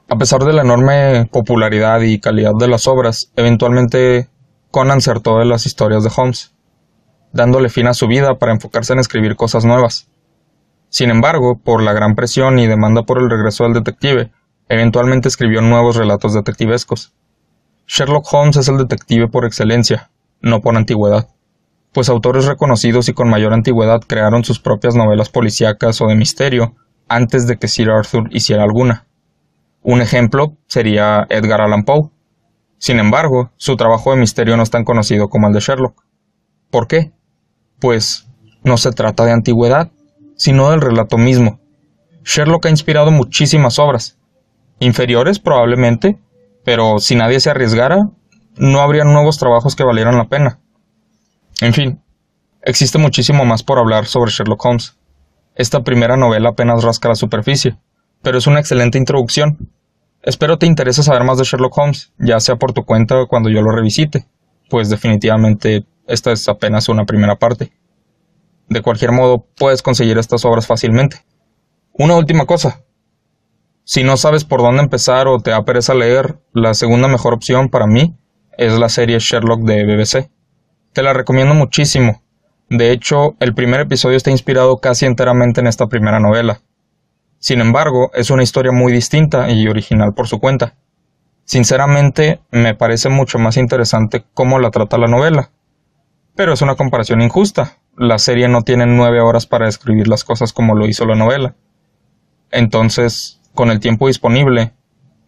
A pesar de la enorme popularidad y calidad de las obras, eventualmente Conan se de las historias de Holmes, dándole fin a su vida para enfocarse en escribir cosas nuevas. Sin embargo, por la gran presión y demanda por el regreso del detective, eventualmente escribió nuevos relatos detectivescos. Sherlock Holmes es el detective por excelencia, no por antigüedad pues autores reconocidos y con mayor antigüedad crearon sus propias novelas policíacas o de misterio antes de que Sir Arthur hiciera alguna. Un ejemplo sería Edgar Allan Poe. Sin embargo, su trabajo de misterio no es tan conocido como el de Sherlock. ¿Por qué? Pues no se trata de antigüedad, sino del relato mismo. Sherlock ha inspirado muchísimas obras, inferiores probablemente, pero si nadie se arriesgara, no habría nuevos trabajos que valieran la pena. En fin, existe muchísimo más por hablar sobre Sherlock Holmes. Esta primera novela apenas rasca la superficie, pero es una excelente introducción. Espero te interese saber más de Sherlock Holmes, ya sea por tu cuenta o cuando yo lo revisite, pues definitivamente esta es apenas una primera parte. De cualquier modo, puedes conseguir estas obras fácilmente. Una última cosa. Si no sabes por dónde empezar o te da pereza leer, la segunda mejor opción para mí es la serie Sherlock de BBC. Te la recomiendo muchísimo. De hecho, el primer episodio está inspirado casi enteramente en esta primera novela. Sin embargo, es una historia muy distinta y original por su cuenta. Sinceramente, me parece mucho más interesante cómo la trata la novela. Pero es una comparación injusta. La serie no tiene nueve horas para escribir las cosas como lo hizo la novela. Entonces, con el tiempo disponible,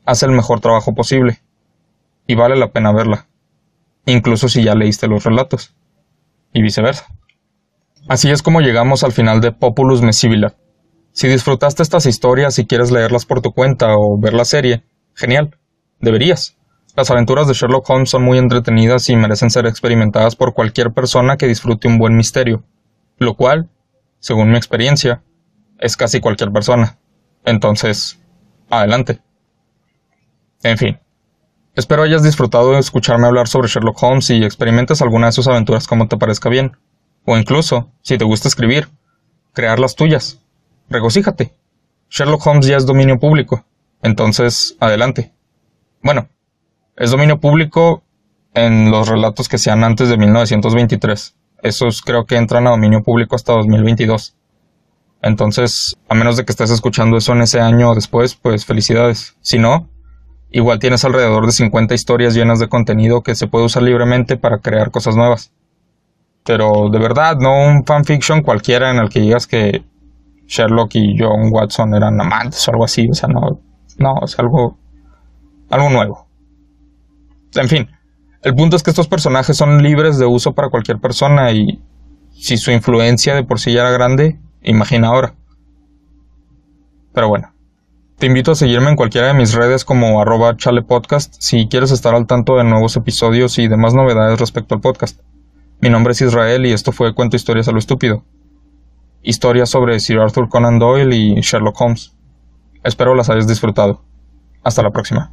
hace el mejor trabajo posible. Y vale la pena verla incluso si ya leíste los relatos, y viceversa. Así es como llegamos al final de Populus Messibila. Si disfrutaste estas historias y quieres leerlas por tu cuenta o ver la serie, genial, deberías. Las aventuras de Sherlock Holmes son muy entretenidas y merecen ser experimentadas por cualquier persona que disfrute un buen misterio, lo cual, según mi experiencia, es casi cualquier persona. Entonces, adelante. En fin, Espero hayas disfrutado de escucharme hablar sobre Sherlock Holmes y experimentes alguna de sus aventuras como te parezca bien. O incluso, si te gusta escribir, crear las tuyas. Regocíjate. Sherlock Holmes ya es dominio público. Entonces, adelante. Bueno, es dominio público en los relatos que sean antes de 1923. Esos creo que entran a dominio público hasta 2022. Entonces, a menos de que estés escuchando eso en ese año o después, pues felicidades. Si no, Igual tienes alrededor de 50 historias llenas de contenido que se puede usar libremente para crear cosas nuevas. Pero de verdad, no un fanfiction cualquiera en el que digas que Sherlock y John Watson eran amantes o algo así. O sea, no, no, es algo, algo nuevo. En fin, el punto es que estos personajes son libres de uso para cualquier persona y si su influencia de por sí ya era grande, imagina ahora. Pero bueno, Te invito a seguirme en cualquiera de mis redes como arroba chalepodcast si quieres estar al tanto de nuevos episodios y demás novedades respecto al podcast. Mi nombre es Israel y esto fue Cuento Historias a lo Estúpido. Historias sobre Sir Arthur Conan Doyle y Sherlock Holmes. Espero las hayas disfrutado. Hasta la próxima.